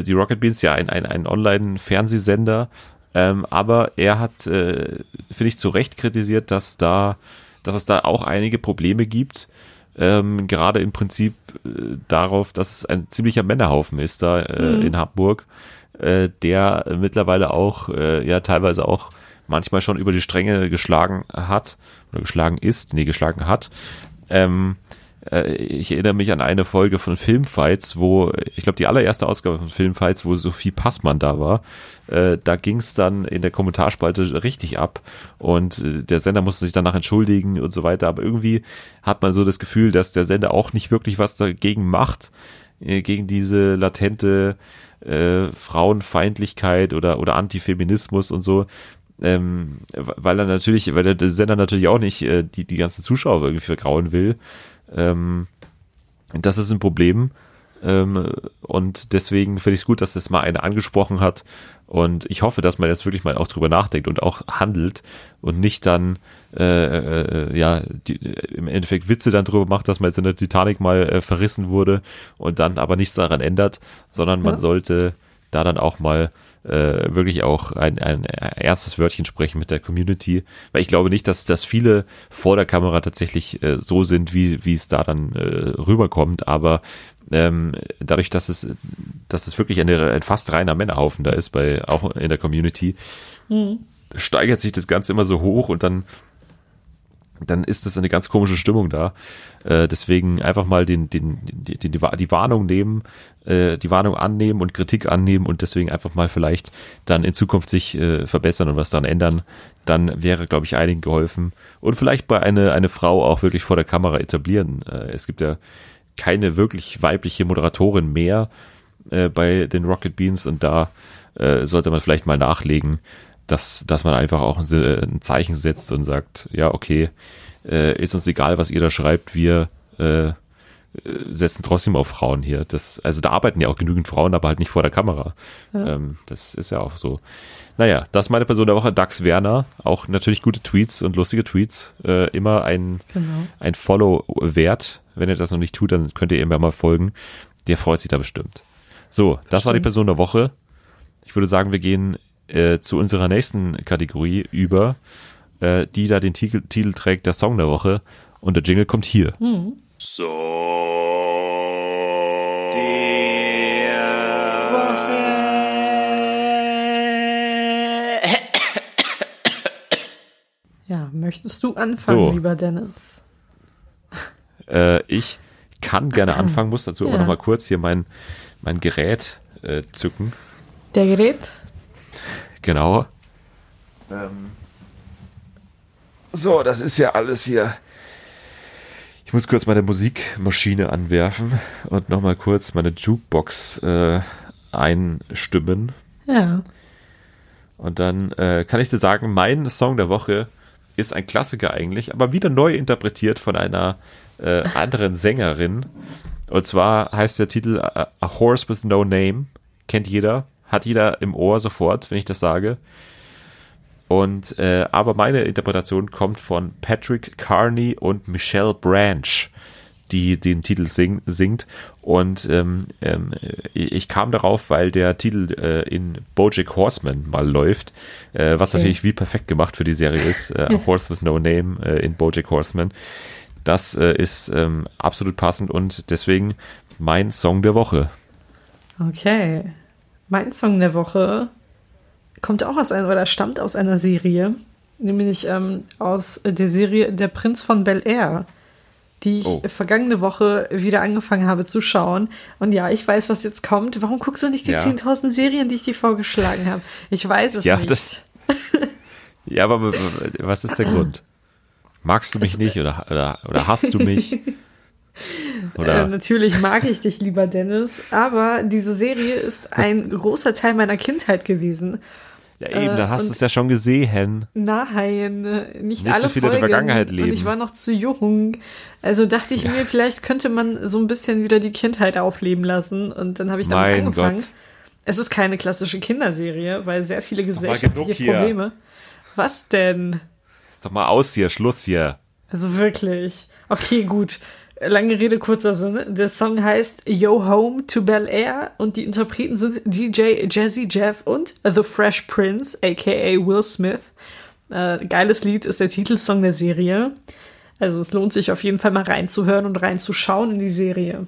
die Rocket Beans, ja, ein, ein, ein Online-Fernsehsender, ähm, aber er hat, äh, finde ich, zu Recht kritisiert, dass da, dass es da auch einige Probleme gibt, ähm, gerade im Prinzip äh, darauf, dass es ein ziemlicher Männerhaufen ist da äh, in Hamburg, äh, der mittlerweile auch, äh, ja, teilweise auch manchmal schon über die Stränge geschlagen hat oder geschlagen ist, nee, geschlagen hat. Ähm, äh, ich erinnere mich an eine Folge von Filmfights, wo, ich glaube, die allererste Ausgabe von Filmfights, wo Sophie Passmann da war. Äh, da ging es dann in der Kommentarspalte richtig ab und äh, der Sender musste sich danach entschuldigen und so weiter. Aber irgendwie hat man so das Gefühl, dass der Sender auch nicht wirklich was dagegen macht, äh, gegen diese latente äh, Frauenfeindlichkeit oder, oder Antifeminismus und so. Ähm, weil er natürlich, weil der Sender natürlich auch nicht äh, die, die ganzen Zuschauer irgendwie vergrauen will. Ähm, das ist ein Problem. Ähm, und deswegen finde ich es gut, dass das mal einer angesprochen hat. Und ich hoffe, dass man jetzt wirklich mal auch drüber nachdenkt und auch handelt und nicht dann äh, äh, ja die, im Endeffekt Witze dann drüber macht, dass man jetzt in der Titanic mal äh, verrissen wurde und dann aber nichts daran ändert, sondern man Ja. sollte da dann auch mal äh, wirklich auch ein, ein ernstes Wörtchen sprechen mit der Community, weil ich glaube nicht, dass, dass viele vor der Kamera tatsächlich äh, so sind, wie, wie es da dann äh, rüberkommt, aber ähm, dadurch, dass es, dass es wirklich eine, ein fast reiner Männerhaufen da ist, bei, auch in der Community, steigert sich das Ganze immer so hoch und dann dann ist das eine ganz komische Stimmung da. Äh, deswegen einfach mal den, den, die, die, die Warnung nehmen, äh, die Warnung annehmen und Kritik annehmen und deswegen einfach mal vielleicht dann in Zukunft sich äh, verbessern und was daran ändern. Dann wäre, glaube ich, einigen geholfen. Und vielleicht bei eine, eine Frau auch wirklich vor der Kamera etablieren. Äh, es gibt ja keine wirklich weibliche Moderatorin mehr äh, bei den Rocket Beans und da äh, sollte man vielleicht mal nachlegen, dass, dass man einfach auch ein, ein Zeichen setzt und sagt, ja, okay, äh, ist uns egal, was ihr da schreibt, wir äh, setzen trotzdem auf Frauen hier. Das, also da arbeiten ja auch genügend Frauen, aber halt nicht vor der Kamera. Ähm, das ist ja auch so. Naja, das ist meine Person der Woche, Dax Werner. Auch natürlich gute Tweets und lustige Tweets. Äh, immer ein, Genau. ein Follow wert. Wenn ihr das noch nicht tut, dann könnt ihr ihm ja mal folgen. Der freut sich da bestimmt. So, das war die. Person der Woche. Ich würde sagen, wir gehen äh, zu unserer nächsten Kategorie über, äh, die da den Titel, Titel trägt, der Song der Woche. Und der Jingle kommt hier. So. Der Woche. Ja, möchtest du anfangen, So. lieber Dennis? Äh, ich kann gerne anfangen, muss dazu aber Ja. noch mal kurz hier mein, mein Gerät äh, zücken. Der Gerät? Genau. Ähm. So, das ist ja alles hier. Ich muss kurz meine Musikmaschine anwerfen und noch mal kurz meine Jukebox äh, einstimmen. Ja. Und dann äh, kann ich dir sagen, mein Song der Woche ist ein Klassiker eigentlich, aber wieder neu interpretiert von einer äh, anderen Sängerin. Und zwar heißt der Titel A, A Horse with No Name. Kennt jeder, hat jeder im Ohr sofort, wenn ich das sage. Und äh, aber meine Interpretation kommt von Patrick Carney und Michelle Branch, die den Titel sing, singt. Und ähm, ähm, ich kam darauf, weil der Titel äh, in BoJack Horseman mal läuft, äh, was Okay. natürlich wie perfekt gemacht für die Serie ist. Äh, A Horse with No Name äh, in BoJack Horseman. Das äh, ist ähm, absolut passend und deswegen mein Song der Woche. Okay. Mein Song der Woche kommt auch aus einer oder stammt aus einer Serie, nämlich ähm, aus der Serie Der Prinz von Bel Air. die ich Oh. vergangene Woche wieder angefangen habe zu schauen. Und ja, ich weiß, was jetzt kommt. Warum guckst du nicht die Ja. 10.000 Serien, die ich dir vorgeschlagen habe? Ich weiß es Ja, nicht. das- Ja, aber was ist der Grund? Magst du mich Es- nicht oder, oder, oder hasst du mich? Äh, Oder natürlich mag ich dich, lieber Dennis, aber diese Serie ist ein großer Teil meiner Kindheit gewesen. ja, eben, äh, dann hast du es ja schon gesehen. Nein, äh, nicht, Nicht so alle viel in der Folgen. Vergangenheit leben. Und ich war noch zu jung. Also dachte ich mir, vielleicht könnte man so ein bisschen wieder die Kindheit aufleben lassen. Und dann habe ich damit Mein angefangen. Gott. Es ist keine klassische Kinderserie, weil sehr viele mal gesellschaftliche. Probleme. Was denn? Ist doch mal aus hier, Schluss hier. Also wirklich. Okay, gut. Lange Rede, kurzer Sinn. Der Song heißt Yo Home to Bel Air und die Interpreten sind DJ Jazzy Jeff und The Fresh Prince, aka Will Smith. Äh, geiles Lied ist der Titelsong der Serie. Also es lohnt sich auf jeden Fall mal reinzuhören und reinzuschauen in die Serie.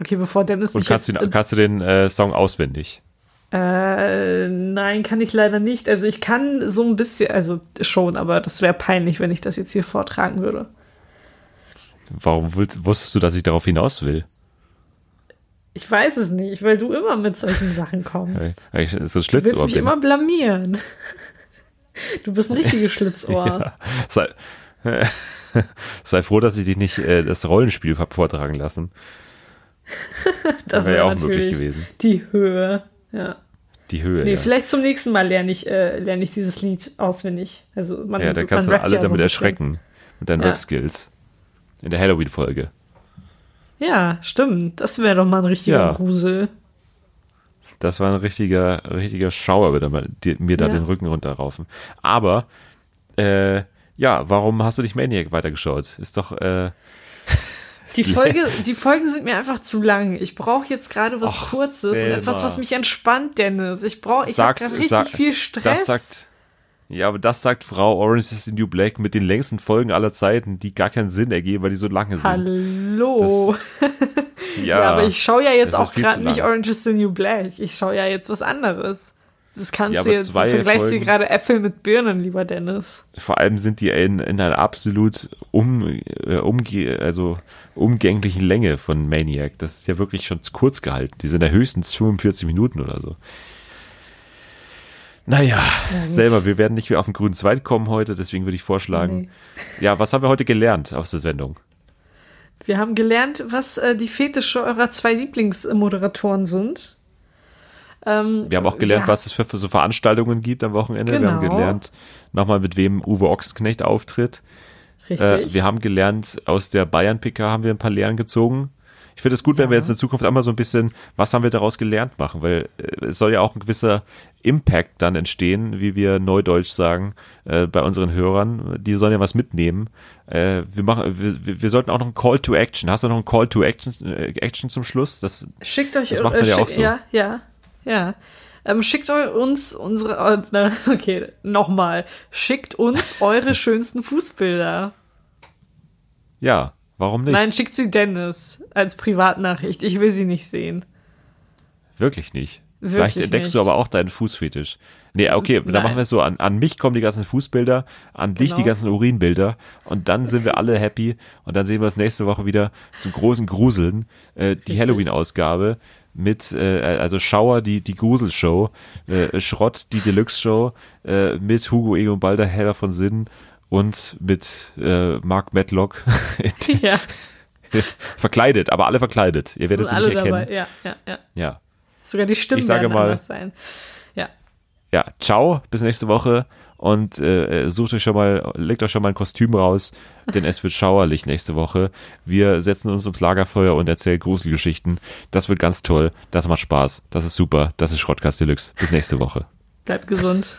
Okay, bevor Dennis Und mich kannst du jetzt, den, kannst du den äh, Song auswendig? äh, nein, kann ich leider nicht. Also ich kann so ein bisschen, also schon, aber das wäre peinlich, wenn ich das jetzt hier vortragen würde. Warum willst, wusstest du, dass ich darauf hinaus will? Ich weiß es nicht, weil du immer mit solchen Sachen kommst. Weil ich so ein Du willst mich bin. immer blamieren. Du bist ein richtiges Schlitzohr. Ja. Sei, sei froh, dass ich dich nicht äh, das Rollenspiel hab vortragen lassen. das wär wäre ja auch möglich gewesen. die Höhe. Ja. Die Höhe. Nee, ja. vielleicht zum nächsten Mal lerne ich, äh, lerne ich dieses Lied auswendig. Also man, ja, da man kannst du rappt alle ja so damit erschrecken. Mit deinen Ja. Rap-Skills. In der Halloween-Folge. Ja, stimmt. Das wäre doch mal ein richtiger Ja. Grusel. Das war ein richtiger, richtiger Schauer, die, mir da Ja. den Rücken runterraufen. Aber, äh, ja, warum hast du nicht Maniac weitergeschaut? Ist doch, äh, Die, Folge, die Folgen sind mir einfach zu lang. Ich brauche jetzt gerade was Och, Kurzes und Selma. etwas, was mich entspannt, Dennis. Ich brauche, ich habe gerade richtig sagt- viel Stress. das sagt, ja, aber das sagt Frau Orange is the New Black mit den längsten Folgen aller Zeiten, die gar keinen Sinn ergeben, weil die so lange sind. Hallo. Ja, Ja, aber ich schaue ja jetzt das auch gerade nicht. Orange is the New Black. Ich schaue ja jetzt was anderes. Das kannst Ja, du jetzt, du vergleichst dir Folgen- gerade Äpfel mit Birnen, lieber Dennis. vor allem sind die in, in einer absolut um, äh, umge also umgänglichen Länge von Maniac. Das ist ja wirklich schon kurz gehalten. Die sind ja höchstens 45 Minuten oder so. Naja, selber, wir werden nicht mehr auf den grünen Zweit kommen heute, deswegen würde ich vorschlagen, ja, was haben wir heute gelernt aus der Sendung? Wir haben gelernt, was äh, die Fetische eurer zwei Lieblingsmoderatoren sind. Ähm, Wir haben auch gelernt, ja, was es für, für so Veranstaltungen gibt am Wochenende. Wir haben Genau. gelernt, nochmal mit wem Uwe Ochsenknecht auftritt. Richtig. Äh, wir haben gelernt, aus der Bayern-PK haben wir ein paar Lehren gezogen. Ich finde es gut, wenn wir jetzt in Zukunft einmal so ein bisschen, was haben wir daraus gelernt machen, weil äh, es soll ja auch ein gewisser Impact dann entstehen, wie wir Neudeutsch sagen, äh, bei unseren Hörern. Die sollen ja was mitnehmen. Äh, wir, machen, wir, wir- sollten auch noch einen Call to Action. Hast du noch einen Call to Action, äh, Action zum Schluss? Das, Schickt euch Das macht man ja schick- auch so. Ja, ja, ja. Ähm, schickt uns unsere. Äh, na, okay, nochmal. Schickt uns eure schönsten Fußbilder. ja, warum nicht? Nein, schickt sie Dennis als Privatnachricht. Ich will sie nicht sehen. Wirklich nicht. Wirklich Vielleicht entdeckst du nicht. aber auch deinen Fußfetisch. Nee, okay, dann Nein. machen wir es so. An, an mich kommen die ganzen Fußbilder, an dich die Genau. ganzen Urinbilder und dann sind wir alle happy und dann sehen wir uns nächste Woche wieder zum großen Gruseln, äh, die Halloween-Ausgabe mit, äh, also Schauer, die, die Gruselshow, äh, Schrott, die Deluxe-Show, äh, mit Hugo Egon Balder, Heller von Sinn und mit äh, Mark Matlock Ja, verkleidet, aber alle verkleidet. Ihr werdet sie nicht erkennen. dabei. Ja, ja, ja. Ja. Sogar die Stimmen Ich sage mal- anders sein. Ja. ja, ciao, bis nächste Woche und äh, sucht euch schon mal, legt euch schon mal ein Kostüm raus, denn es wird schauerlich nächste Woche. Wir setzen uns ums Lagerfeuer und erzählen Gruselgeschichten. Das wird ganz toll, das macht Spaß, das ist super, das ist Schrottkast Deluxe. Bis nächste Woche. Bleibt gesund.